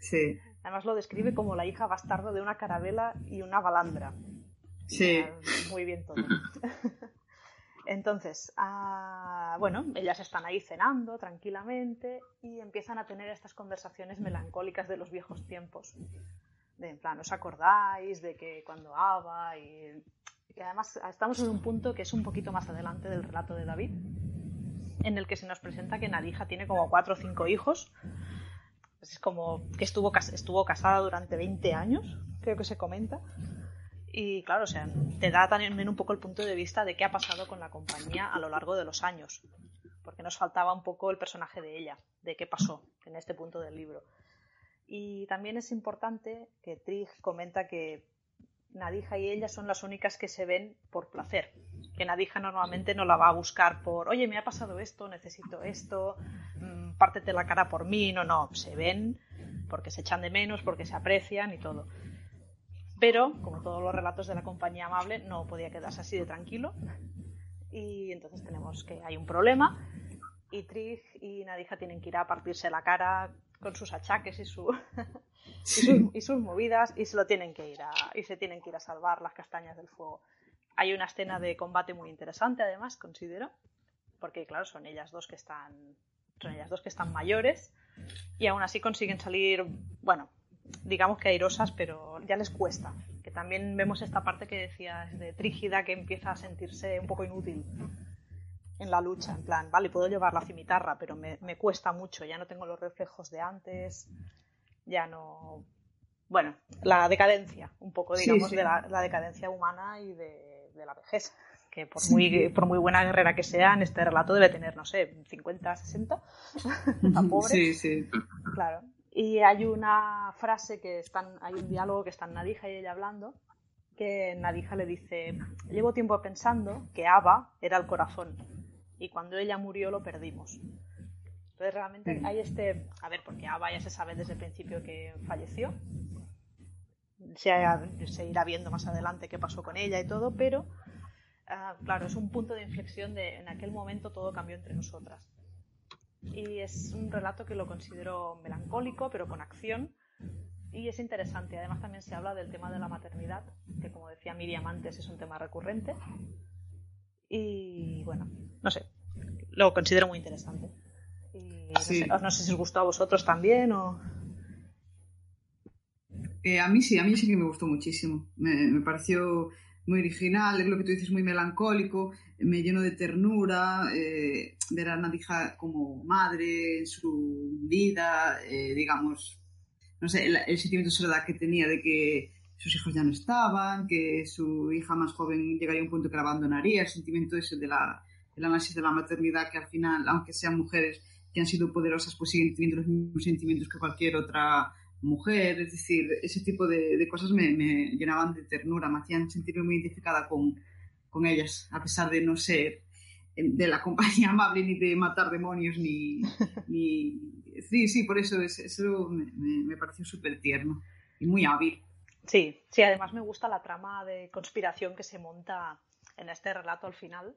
Sí, Además lo describe como la hija bastarda de una carabela y una balandra. sí, Muy bien todo. Entonces, ah, bueno, ellas están ahí cenando tranquilamente y empiezan a tener estas conversaciones melancólicas de los viejos tiempos. De, en plan, ¿os acordáis de que cuando Ava y... y además estamos en un punto que es un poquito más adelante del relato de David, en el que se nos presenta que Nadija tiene como cuatro o cinco hijos. Es como que estuvo casada durante 20 años, creo que se comenta. Y claro, o sea, te da también un poco el punto de vista de qué ha pasado con la compañía a lo largo de los años. Porque nos faltaba un poco el personaje de ella, de qué pasó en este punto del libro. Y también es importante que Trig comenta que Nadija y ella son las únicas que se ven por placer. Que Nadija normalmente no la va a buscar por, oye, me ha pasado esto, necesito esto, mm, pártete la cara por mí. No, no, se ven porque se echan de menos, porque se aprecian y todo. Pero, como todos los relatos de la compañía amable, no podía quedarse así de tranquilo. Y entonces tenemos que hay un problema y Trig y Nadija tienen que ir a partirse la cara con sus achaques y, su, y, sus, y sus movidas y se lo tienen que ir a, y se tienen que ir a salvar las castañas del fuego. Hay una escena de combate muy interesante, además, considero, porque claro, son ellas dos que están, son ellas dos que están mayores y aún así consiguen salir, bueno, digamos que airosas, pero ya les cuesta. Que también vemos esta parte que decías de Trígida que empieza a sentirse un poco inútil en la lucha, en plan, vale, puedo llevar la cimitarra, pero me, cuesta mucho, ya no tengo los reflejos de antes, ya no... Bueno, la decadencia, un poco, digamos, de la, decadencia humana y de, la vejez, que por, muy, por muy buena guerrera que sea, en este relato debe tener, no sé, 50, 60, la pobre. Sí, sí. Claro. Y hay una frase que están, hay un diálogo que están Nadija y ella hablando, que Nadija le dice, llevo tiempo pensando que Ava era el corazón y cuando ella murió lo perdimos. Entonces realmente hay este, a ver, porque Ava ya se sabe desde el principio que falleció, se, se irá viendo más adelante qué pasó con ella y todo, pero ah, claro, es un punto de inflexión de en aquel momento todo cambió entre nosotras. Y es un relato que lo considero melancólico, pero con acción, y es interesante. Además también se habla del tema de la maternidad, que como decía Miriam antes es un tema recurrente. Y bueno, no sé, lo considero muy interesante. Y no, sé, si os gustó a vosotros también o... Eh, a mí sí, a mí sí que me gustó muchísimo. Me, pareció muy original, es lo que tú dices, muy melancólico, me llenó de ternura, eh, ver a como madre en su vida, eh, digamos, no sé, el, sentimiento de soledad que tenía de que sus hijos ya no estaban, que su hija más joven llegaría a un punto que la abandonaría, el sentimiento ese de la, análisis de la maternidad, que al final, aunque sean mujeres que han sido poderosas, pues siguen teniendo los mismos sentimientos que cualquier otra mujer, es decir, ese tipo de, cosas me, llenaban de ternura, me hacían sentirme muy identificada con, con ellas, a pesar de no ser de la compañía amable ni de matar demonios ni, sí sí por eso eso me, me pareció súper tierno y muy hábil Sí, sí, además me gusta la trama de conspiración que se monta en este relato al final.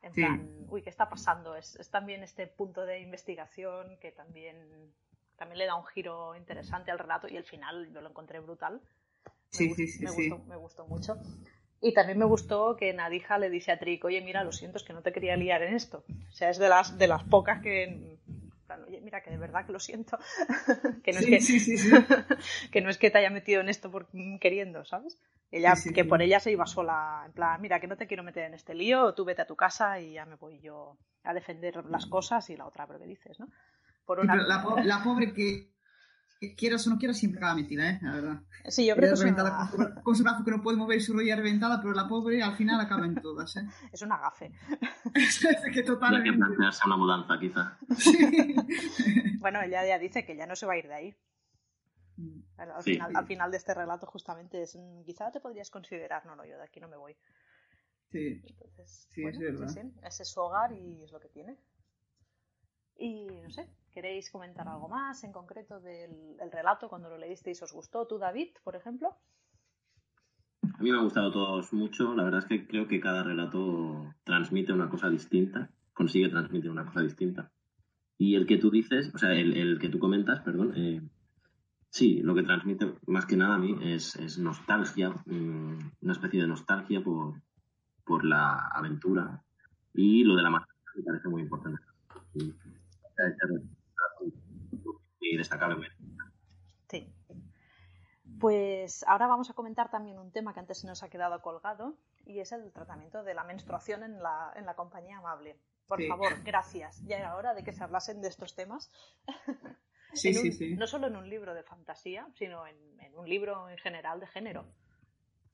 En plan, uy, ¿qué está pasando? Es, también este punto de investigación que también, también le da un giro interesante al relato y el final yo lo encontré brutal. sí, sí, sí, me, Gustó, me gustó mucho. Y también me gustó que Nadija le dice a Trick, oye, mira, lo siento, es que no te quería liar en esto. O sea, es de las, de las pocas que oye, mira, que de verdad que lo siento, que, no es que, que no es que te haya metido en esto por queriendo, ¿sabes? Ella, que por ella se iba sola, en plan, mira, que no te quiero meter en este lío, tú vete a tu casa y ya me voy yo a defender las cosas y la otra, pero que dices, ¿no? Por una... la, pobre que, quieras o no quieras, siempre acaba metida, ¿eh? La verdad. Sí, yo creo que es una... con, su brazo que no puede mover su rodilla reventada, pero la pobre al final acaba en todas, ¿eh? Es una gafe. es que totalmente... Hay que plantearse una mudanza, quizá. bueno, ella ya dice que ya no se va a ir de ahí. Mm. Al, final, al final de este relato justamente es, mm, quizá te podrías considerar, no, no, yo de aquí no me voy. Sí, sí, es verdad. ese es su hogar y es lo que tiene. Y no sé, ¿queréis comentar algo más en concreto del relato cuando lo leísteis? ¿Os gustó? ¿Tú, David, por ejemplo? A mí me ha gustado todos mucho. La verdad es que creo que cada relato transmite una cosa distinta, consigue transmitir una cosa distinta. Y el que tú dices, o sea, el, que tú comentas, perdón, eh, sí, lo que transmite más que nada a mí es, nostalgia, mm, una especie de nostalgia por, por la aventura y lo de la magia me parece muy importante y destacable. Sí. Pues ahora vamos a comentar también un tema que antes se nos ha quedado colgado y es el tratamiento de la menstruación en la, en la compañía amable. Por favor, gracias. Ya era hora de que se hablasen de estos temas. Sí, sí, sí. No solo en un libro de fantasía, sino en, un libro en general de género.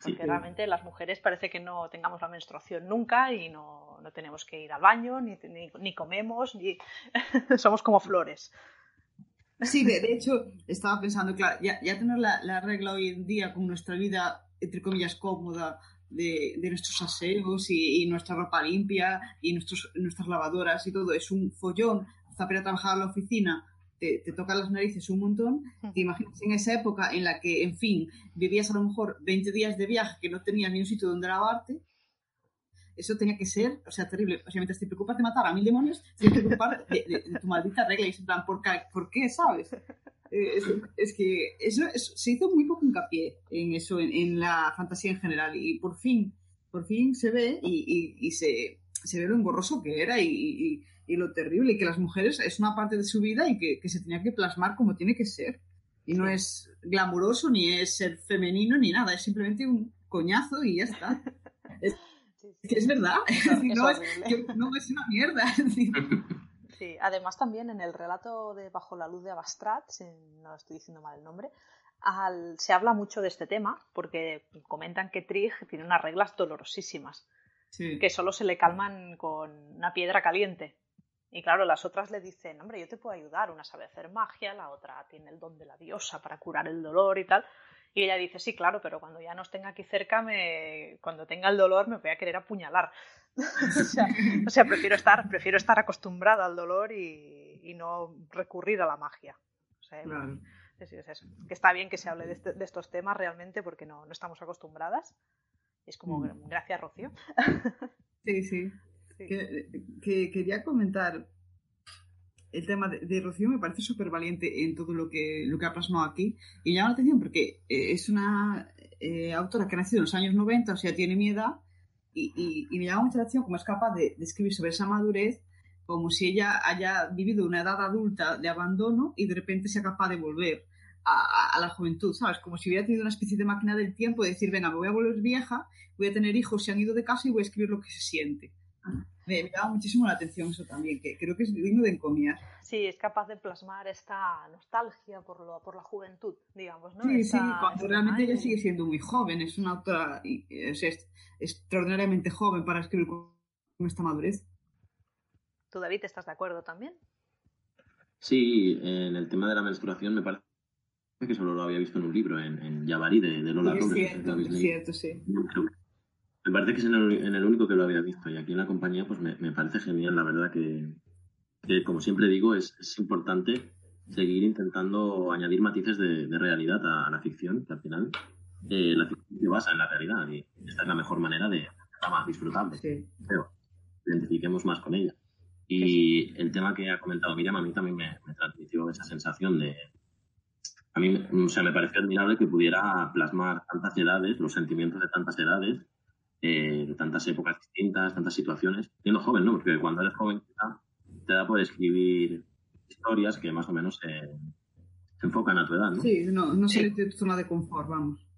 Porque realmente las mujeres parece que no tengamos la menstruación nunca y no, no tenemos que ir al baño, ni, ni, comemos, ni somos como flores. Sí, de, hecho, estaba pensando, claro, ya, ya tener la, regla hoy en día con nuestra vida, entre comillas, cómoda, de, de nuestros aseos y, nuestra ropa limpia y nuestros, nuestras lavadoras y todo, es un follón. Hasta para trabajar a la oficina te, te tocan las narices un montón, te imaginas en esa época en la que, en fin, vivías a lo mejor 20 días de viaje que no tenías ni un sitio donde lavarte, eso tenía que ser, o sea, terrible. O sea, mientras te preocupas de matar a mil demonios, tienes que preocupar de, tu maldita regla. Y es en plan, ¿por qué? ¿Por qué sabes? Eh, es, que eso, se hizo muy poco hincapié en eso, en, la fantasía en general. Y por fin, por fin se ve y, y, se, se ve lo engorroso que era y, lo terrible, y que las mujeres es una parte de su vida y que, se tenía que plasmar como tiene que ser. Y no es glamuroso, ni es ser femenino, ni nada, es simplemente un coñazo y ya está. Es, que es verdad, no, es, no, es, una mierda. Sí, además también en el relato de Bajo la luz de Abastrat, si no estoy diciendo mal el nombre, se habla mucho de este tema porque comentan que Trig tiene unas reglas dolorosísimas que solo se le calman con una piedra caliente. Y claro, las otras le dicen, hombre, yo te puedo ayudar, una sabe hacer magia, la otra tiene el don de la diosa para curar el dolor y tal. Y ella dice, sí, claro, pero cuando ya nos tenga aquí cerca, me... cuando tenga el dolor me voy a querer apuñalar. o, sea, prefiero, estar, prefiero estar acostumbrada al dolor y, no recurrir a la magia. Que está bien que se hable este, de, estos temas realmente porque no, no estamos acostumbradas. Es como, mm. gracias, Rocío. sí, sí. Que, quería comentar el tema de, Rocío me parece súper valiente en todo lo que, lo que ha plasmado aquí y llama la atención porque eh, es una eh, autora que ha nacido en los años 90, o sea, tiene mi edad y, me llama mucha atención cómo es capaz de, de, escribir sobre esa madurez como si ella haya vivido una edad adulta de abandono y de repente sea capaz de volver a, la juventud, ¿sabes? Como si hubiera tenido una especie de máquina del tiempo de decir, venga, me voy a volver vieja, voy a tener hijos, se han ido de casa y voy a escribir lo que se siente. Me, llama muchísimo la atención eso también, que creo que es digno de encomiar. Sí, es capaz de plasmar esta nostalgia por, lo, por la juventud, digamos, ¿no? Sí, sí, cuando realmente ella sigue siendo muy joven, es una autora es, extraordinariamente joven para escribir con esta madurez. ¿Tú, David, estás de acuerdo también? Sí, en el tema de la menstruación me parece que solo lo había visto en un libro, en, en Yabari, de, de Lola sí, Cierto, es cierto, sí. Me parece que es en el, único que lo había visto y aquí en la compañía pues me, me parece genial, la verdad que, que como siempre digo, es, es, importante seguir intentando añadir matices de, de realidad a, la ficción, que al final eh, la ficción se basa en la realidad y esta es la mejor manera de hacerla más disfrutable. Sí. Pero identifiquemos más con ella. Y el tema que ha comentado Miriam a mí también me, me transmitió esa sensación de, a mí o sea, me pareció admirable que pudiera plasmar tantas edades, los sentimientos de tantas edades, eh, de tantas épocas distintas, tantas situaciones, siendo joven, ¿no? Porque cuando eres joven te da por escribir historias que más o menos se, enfocan a tu edad, ¿no? Sí, no, no salir de tu zona de confort, vamos.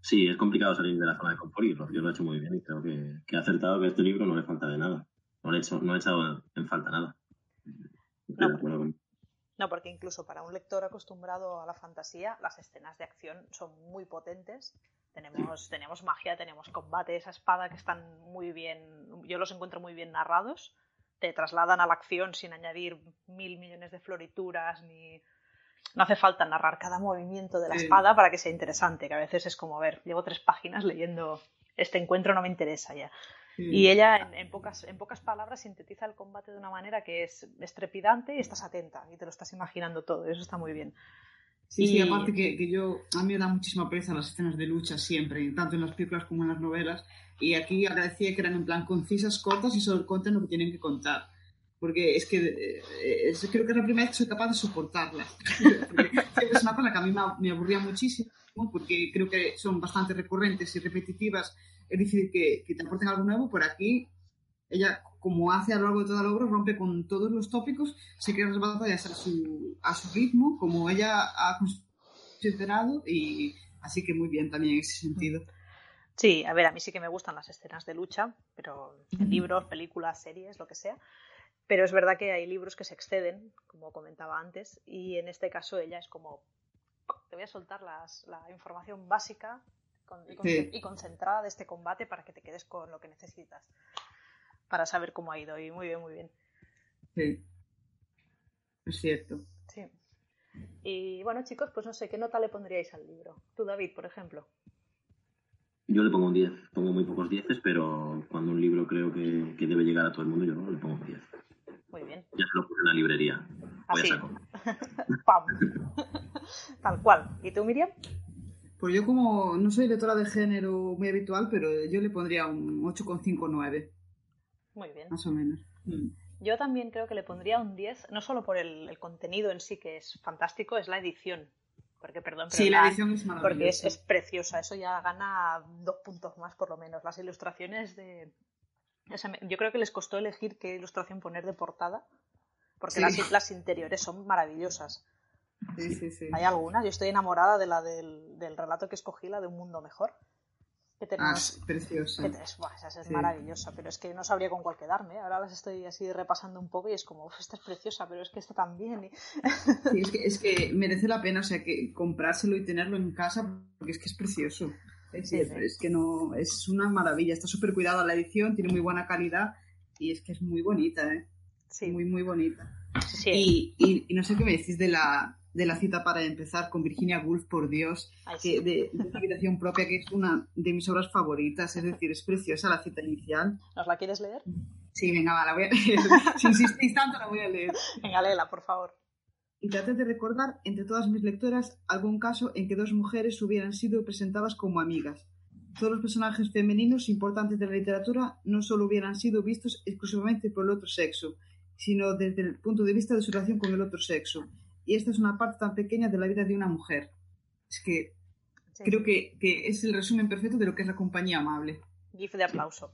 Sí, es complicado salir de la zona de confort y Rocío lo ha hecho muy bien y creo que, que ha acertado que a este libro no le falta de nada. No le he, hecho, no he echado en falta nada. Estoy de acuerdo con no, porque incluso para un lector acostumbrado a la fantasía, las escenas de acción son muy potentes. Tenemos, tenemos magia, tenemos combate, esa espada que están muy bien, yo los encuentro muy bien narrados. Te trasladan a la acción sin añadir mil millones de florituras ni. No hace falta narrar cada movimiento de la espada para que sea interesante, que a veces es como, a ver, llevo tres páginas leyendo este encuentro, no me interesa ya. Y ella, en, pocas, en pocas palabras, sintetiza el combate de una manera que es estrepidante y estás atenta y te lo estás imaginando todo. Eso está muy bien. Sí, sí, aparte que, que, yo, a mí me da muchísima pereza las escenas de lucha siempre, tanto en las películas como en las novelas. Y aquí agradecía que eran en plan concisas, cortas y solo contan lo que tienen que contar. Porque es que eh, creo que es la primera vez que soy capaz de soportarlas. es una cosa que a mí me, me aburría muchísimo, porque creo que son bastante recurrentes y repetitivas es decir, que, te aporten algo nuevo, por aquí ella, como hace a lo largo de toda la obra, rompe con todos los tópicos, se crea las batallas a su, a su ritmo, como ella ha considerado, y así que muy bien también en ese sentido. Sí, a ver, a mí sí que me gustan las escenas de lucha, pero en libros, películas, series, lo que sea. Pero es verdad que hay libros que se exceden, como comentaba antes, y en este caso ella es como, te voy a soltar las, la información básica y, concentrada de este combate para que te quedes con lo que necesitas para saber cómo ha ido. Y muy bien, muy bien. Sí. Es cierto. Sí. Y bueno, chicos, pues no sé, ¿qué nota le pondríais al libro? Tú, David, por ejemplo. Yo le pongo un 10. Pongo muy pocos 10, pero cuando un libro creo que, que, debe llegar a todo el mundo, yo le pongo un 10. Muy bien. Ya se lo puse en la librería. Así. ¡Pam! Tal cual. ¿Y tú, Miriam? Pues yo como no soy lectora de género muy habitual, pero yo le pondría un 8,59. Muy bien. Más o menos. Mm. Yo también creo que le pondría un 10, no solo por el, contenido en sí, que es fantástico, es la edición. Porque, perdón, pero sí, la, edición es maravillosa. Porque es, preciosa, eso ya gana dos puntos más por lo menos. Las ilustraciones de, yo creo que les costó elegir qué ilustración poner de portada, porque las, las interiores son maravillosas. Sí, sí, sí. Hay algunas, yo estoy enamorada de la del, del relato que escogí, la de Un Mundo Mejor. Que tenemos, ah, preciosa. esa es maravillosa, pero es que no sabría con cuál quedarme. Ahora las estoy así repasando un poco y es como, esta es preciosa, pero es que está también. Sí, es que, es que merece la pena, o sea, que comprárselo y tenerlo en casa, porque es que es precioso. Es, es que no, es una maravilla, está súper cuidada la edición, tiene muy buena calidad y es que es muy bonita, ¿eh? Sí. Muy, muy bonita. Y, y, y, no sé qué me decís de la, de la cita para empezar con Virginia Woolf, por Dios, que de, una habitación propia, que es una de mis obras favoritas, es decir, es preciosa la cita inicial. ¿Nos la quieres leer? Sí, venga, va, la voy a leer. si insistís tanto, la voy a leer. Venga, léela, por favor. Y traté de recordar, entre todas mis lectoras, algún caso en que dos mujeres hubieran sido presentadas como amigas. Todos los personajes femeninos importantes de la literatura no solo hubieran sido vistos exclusivamente por el otro sexo, sino desde el punto de vista de su relación con el otro sexo, y esta es una parte tan pequeña de la vida de una mujer. Es que creo que, que, es el resumen perfecto de lo que es la compañía amable. GIF de aplauso.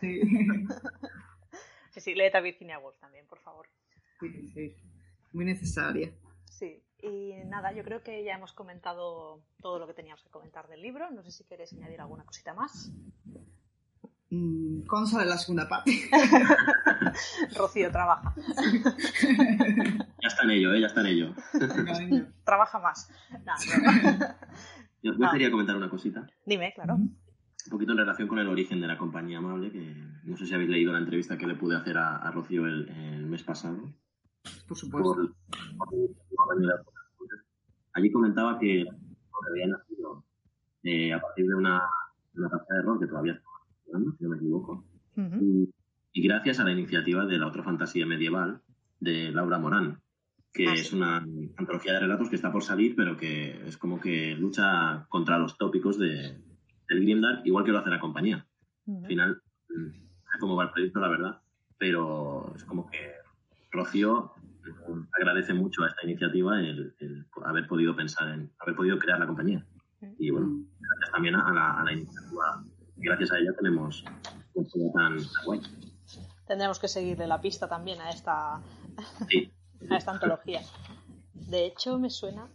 Sí. sí, sí, a Virginia Woolf también, por favor. Sí, sí, muy necesaria. Sí, y nada, yo creo que ya hemos comentado todo lo que teníamos que comentar del libro. No sé si queréis añadir alguna cosita más. Mm, ¿Cuándo sale la segunda parte? Rocío trabaja. Ya está en ello, ¿eh? ya está en ello. trabaja más. Yo, quería comentar una cosita. Dime, claro. Un poquito en relación con el origen de la compañía amable, que no sé si habéis leído la entrevista que le pude hacer a, Rocío el, mes pasado. Por supuesto. allí comentaba que había nacido eh, a partir de una, una tasa de error que todavía si no me equivoco. y, gracias a la iniciativa de la otra fantasía medieval de Laura Morán, que ah, es una antología de relatos que está por salir, pero que es como que lucha contra los tópicos de, del Grimdark, igual que lo hace la compañía. Al final, no sé cómo va el proyecto, la verdad, pero es como que Rocío agradece mucho a esta iniciativa el, haber podido pensar en, haber podido crear la compañía. Y bueno, gracias también a la, a la iniciativa gracias a ella tenemos un tan, guay. Tendremos que seguirle la pista también a esta, a esta antología. De hecho, me suena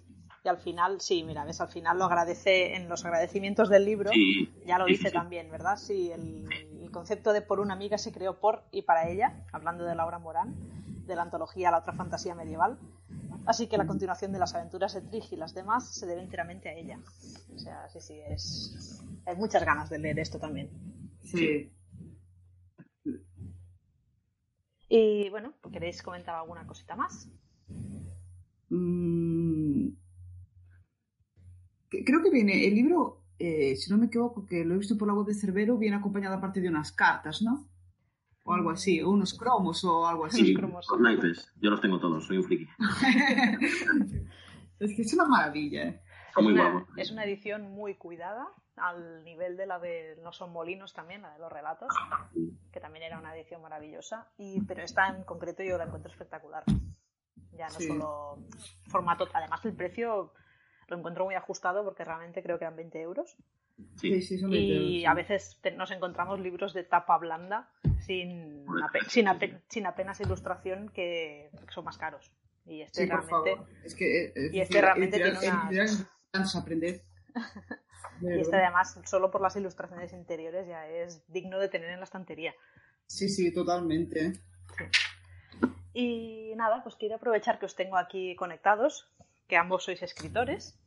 y al final, sí, mira, ves, al final lo agradece en los agradecimientos del libro, ya lo dice también, ¿verdad? Sí, el, concepto de por una amiga se creó por y para ella, hablando de Laura Morán, de la antología La otra fantasía medieval. Así que la continuación de las aventuras de Trig y las demás se debe enteramente a ella. O sea, sí, sí, es, hay muchas ganas de leer esto también. Sí. Y bueno, ¿queréis comentar alguna cosita más? Mm. Creo que viene el libro, eh, si no me equivoco, que lo he visto por la voz de Cerbero, viene acompañado aparte de unas cartas, ¿no? O algo así, o unos cromos o algo así. Sí, cromos. Los naipes, yo los tengo todos, soy un friki. es que es una maravilla. ¿eh? Es una edición muy cuidada, al nivel de la de No son molinos también, la de los relatos, que también era una edición maravillosa, y, pero esta en concreto yo la encuentro espectacular. Ya no solo formato, además el precio lo encuentro muy ajustado porque realmente creo que eran 20 euros. Sí, sí, son 20 y a veces nos encontramos libros de tapa blanda sin, sin, sin apenas ilustración que son más caros. Y este realmente, Es que, eh, y este realmente tiene aprender. y este además, solo por las ilustraciones interiores, ya es digno de tener en la estantería. Sí, sí, totalmente. Y nada, pues quiero aprovechar que os tengo aquí conectados, que ambos sois escritores,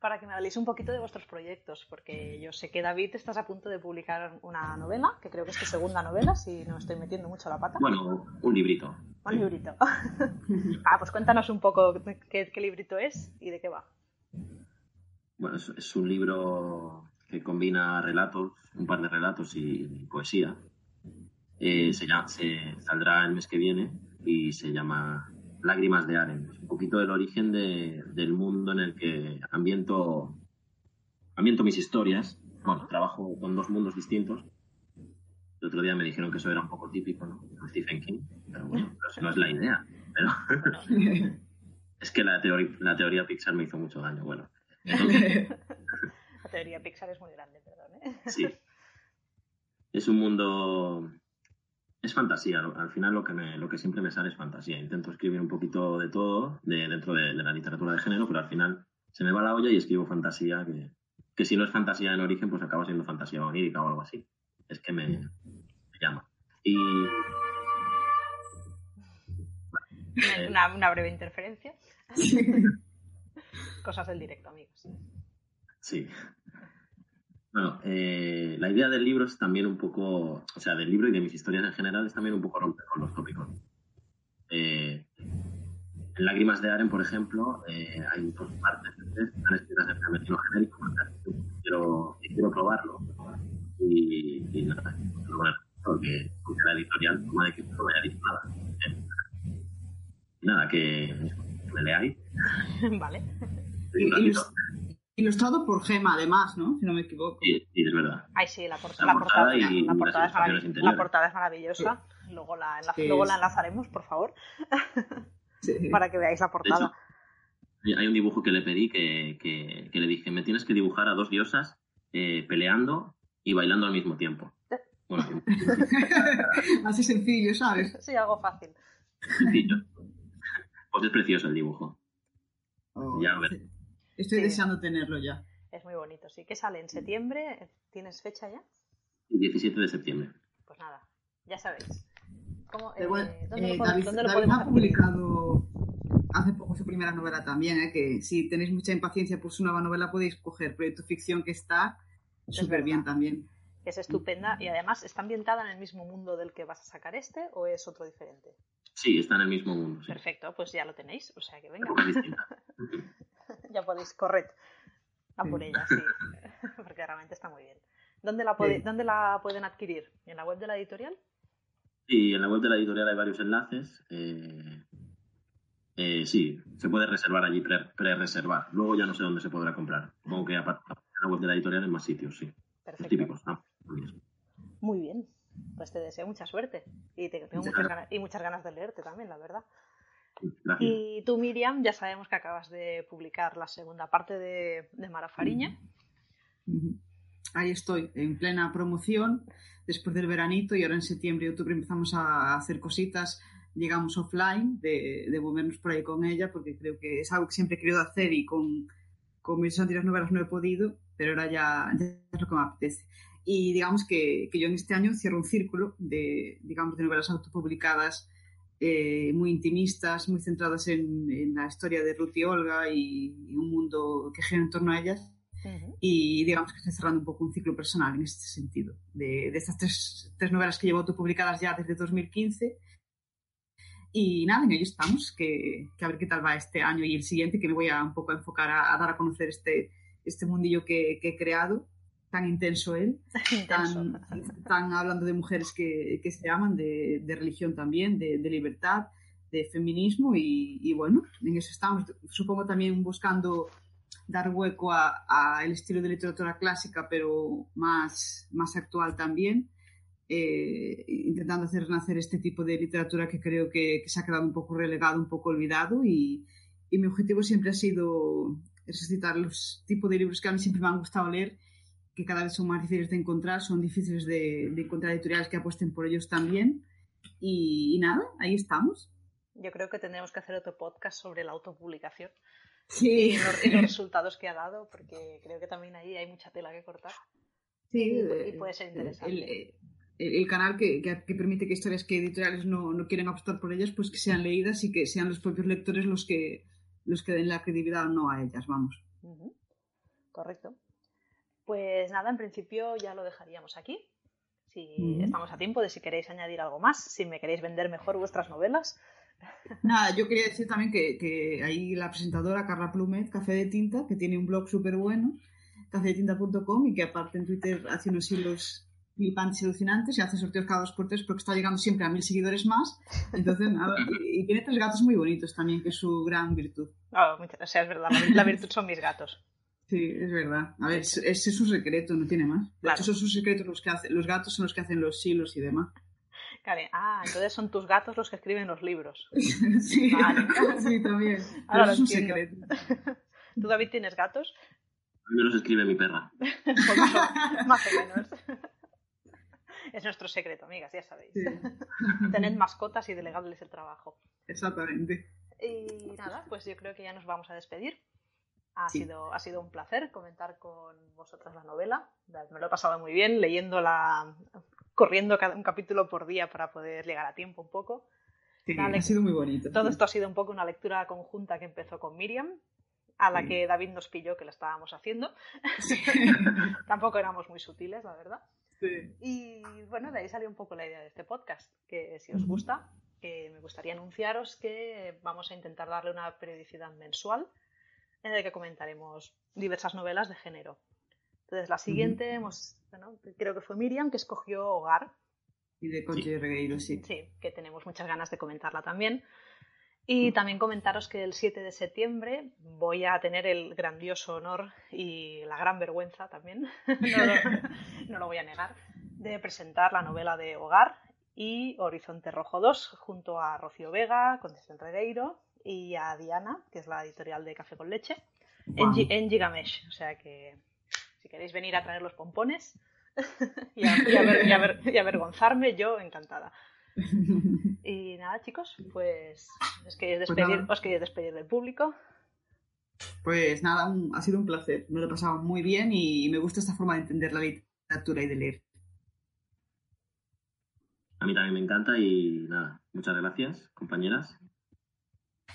para que me habléis un poquito de vuestros proyectos, porque yo sé que David estás a punto de publicar una novela, que creo que es tu segunda novela, si no estoy metiendo mucho la pata. Bueno, un librito. Un librito. ah, pues cuéntanos un poco qué librito es y de qué va. Bueno, es, un libro que combina relatos, un par de relatos y, poesía. Eh, se, se saldrá el mes que viene y se llama Lágrimas de Aren. Un poquito del origen del mundo en el que ambiento, ambiento mis historias. Bueno, trabajo con dos mundos distintos. El otro día me dijeron que eso era un poco típico, ¿no? Stephen King. Pero bueno, pero no es la idea. Pero es que la, teoría, la teoría Pixar me hizo mucho daño. Bueno, la teoría Pixar es muy grande, perdón. ¿eh? Sí. Es un mundo es fantasía. Al final lo que, me, lo que siempre me sale es fantasía. Intento escribir un poquito de todo de, dentro de, la literatura de género, pero al final se me va la olla y escribo fantasía que, que si no es fantasía en origen, pues acaba siendo fantasía onírica o algo así. Es que me, me llama. Y... Una, una breve interferencia. Cosas del directo, amigos. Sí. Bueno, eh, la idea del libro es también un poco, o sea, del libro y de mis historias en general es también un poco romper con los tópicos. Eh, en Lágrimas de Aren, por ejemplo, eh, hay dos partes que están escritas en femenino genérico, quiero, quiero probarlo. Y, y nada, porque, porque la editorial toma de que no me dicho nada. nada, que, me leáis. Vale. Ilustrado por Gema, además, ¿no? Si no me equivoco. Sí, es verdad. Ay, sí, la, portada, la, portada, la, portada, es la, portada, es maravillosa. Luego, la, luego la enlazaremos, por favor, para que veáis la portada. hay un dibujo que le pedí que, que, que, le dije, me tienes que dibujar a dos diosas eh, peleando y bailando al mismo tiempo. Bueno, Así sencillo, ¿sabes? Sí, algo fácil. Sencillo. Pues es precioso el dibujo. Oh, ya, a ver. Estoy deseando tenerlo ya. Es muy bonito, sí. ¿Qué sale? ¿En septiembre? ¿Tienes fecha ya? El 17 de septiembre. Pues nada, ya sabéis. ¿Cómo, eh, ¿dónde, lo, David, ¿dónde lo ha publicado hace poco su primera novela también, ¿eh? que si tenéis mucha impaciencia por su nueva novela podéis coger Proyecto Ficción que está súper bien también. Es estupenda y además está ambientada en el mismo mundo del que vas a sacar este o es otro diferente. Sí, está en el mismo mundo. Perfecto, pues ya lo tenéis, o sea que venga. ya podéis correr a por ella, sí, porque realmente está muy bien. ¿Dónde la, ¿Dónde la pueden adquirir? ¿En la web de la editorial? Sí, en la web de la editorial hay varios enlaces. Eh, eh, sí, se puede reservar allí, pre-reservar. Luego ya no sé dónde se podrá comprar. Supongo que aparte en la web de la editorial en más sitios, sí. Perfecto. típicos. muy bien. Pues te deseo mucha suerte y tengo muchas ganas, y muchas ganas de leerte también, la verdad. Y tú, Miriam, ya sabemos que acabas de publicar la segunda parte de, de Mara Fariña. Ahí estoy, en plena promoción, después del veranito y ahora en septiembre y octubre empezamos a hacer cositas, llegamos offline, de, de movernos por ahí con ella, porque creo que es algo que siempre he querido hacer y con, con mis antiguas novelas no he podido, pero ahora ya, ya es lo que me apetece. Y digamos que, que, yo en este año cierro un círculo de, digamos, de novelas autopublicadas eh, muy intimistas, muy centradas en, en, la historia de Ruth y Olga y, y un mundo que gira en torno a ellas. Uh -huh. Y digamos que estoy cerrando un poco un ciclo personal en este sentido, de, de estas tres, tres, novelas que llevo autopublicadas ya desde 2015. Y nada, en ello estamos, que, que, a ver qué tal va este año y el siguiente, que me voy a un poco a enfocar a, a dar a conocer este, este mundillo que, que he creado tan intenso él, tan, tan, hablando de mujeres que, que se aman, de, de, religión también, de, de libertad, de feminismo y, y, bueno, en eso estamos. Supongo también buscando dar hueco a, a, el estilo de literatura clásica, pero más, más actual también, eh, intentando hacer renacer este tipo de literatura que creo que, que, se ha quedado un poco relegado, un poco olvidado y, y mi objetivo siempre ha sido resucitar los tipos de libros que a mí siempre me han gustado leer que cada vez son más difíciles de encontrar, son difíciles de, de encontrar editoriales que apuesten por ellos también. Y, y, nada, ahí estamos. Yo creo que tendremos que hacer otro podcast sobre la autopublicación sí. y, los, y los resultados que ha dado, porque creo que también ahí hay mucha tela que cortar. Sí, y, y puede ser interesante. El, el, el canal que, que, que, permite que historias que editoriales no, no quieren apostar por ellas, pues que sean leídas y que sean los propios lectores los que, los que den la credibilidad o no a ellas, vamos. Uh -huh. Correcto. Pues nada, en principio ya lo dejaríamos aquí. Si mm. estamos a tiempo de si queréis añadir algo más, si me queréis vender mejor vuestras novelas. Nada, yo quería decir también que, que ahí la presentadora Carla Plumet, Café de Tinta, que tiene un blog súper bueno, cafedetinta.com, y que aparte en Twitter hace unos hilos flipantes y alucinantes y hace sorteos cada dos por tres porque está llegando siempre a mil seguidores más. Entonces, nada, y, y tiene tres gatos muy bonitos también, que es su gran virtud. Oh, o sea, es verdad, la virtud son mis gatos. Sí, es verdad. A ver, ese es su secreto, no tiene más. De claro. hecho, son sus secretos los que hacen. Los gatos son los que hacen los hilos y demás. Claro. Ah, entonces son tus gatos los que escriben los libros. sí, vale. sí, también. Ahora Pero es un secreto. ¿Tú, David, tienes gatos? A mí los escribe mi perra. más o menos. es nuestro secreto, amigas, ya sabéis. Sí. Tened mascotas y delegadles el trabajo. Exactamente. Y nada, pues yo creo que ya nos vamos a despedir. Ha, Sí. sido, ha sido un placer comentar con vosotras la novela. Me lo he pasado muy bien leyéndola, corriendo cada un capítulo por día para poder llegar a tiempo un poco. Sí, Dale. ha sido muy bonito. Todo sí. esto ha sido un poco una lectura conjunta que empezó con Miriam, a la Sí. que David nos pilló que la estábamos haciendo. Tampoco éramos muy sutiles, la verdad. Y bueno, de ahí salió un poco la idea de este podcast, que si os gusta, que me gustaría anunciaros que vamos a intentar darle una periodicidad mensual en la que comentaremos diversas novelas de género. Entonces, la siguiente, hemos, bueno, creo que fue Miriam, que escogió Hogar, Y de Conche Regueiro, sí. sí, que tenemos muchas ganas de comentarla también. Y también comentaros que el 7 de septiembre voy a tener el grandioso honor y la gran vergüenza también, no, lo, no lo voy a negar, de presentar la novela de Hogar y Horizonte Rojo 2 junto a Rocío Vega, Concepción Regueiro y a Diana, que es la editorial de Café con Leche, en, Gigamesh. O sea que si queréis venir a traer los pompones y, a- y a ver- y a ver- y avergonzarme, yo encantada. Y nada, chicos, pues os queréis Pues despedir, os queréis despedir del público. Pues nada, un- ha sido un placer. Me lo he pasado muy bien y me gusta esta forma de entender la literatura y de leer. A mí también me encanta y nada, muchas gracias, compañeras.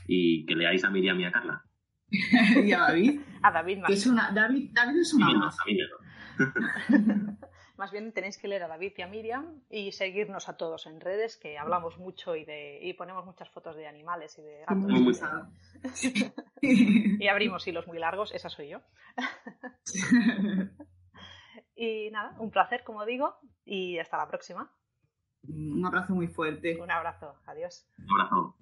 Y que leáis a Miriam y a Carla. y a David, A David más, es una, David, David es una más. más bien tenéis que leer a David y a Miriam y seguirnos a todos en redes, que hablamos mucho y, de, y ponemos muchas fotos de animales y de gatos. Muy muy. Y abrimos hilos muy largos, esa soy yo. Y nada, un placer, como digo, y hasta la próxima. un abrazo muy fuerte. Un abrazo, adiós. Un abrazo.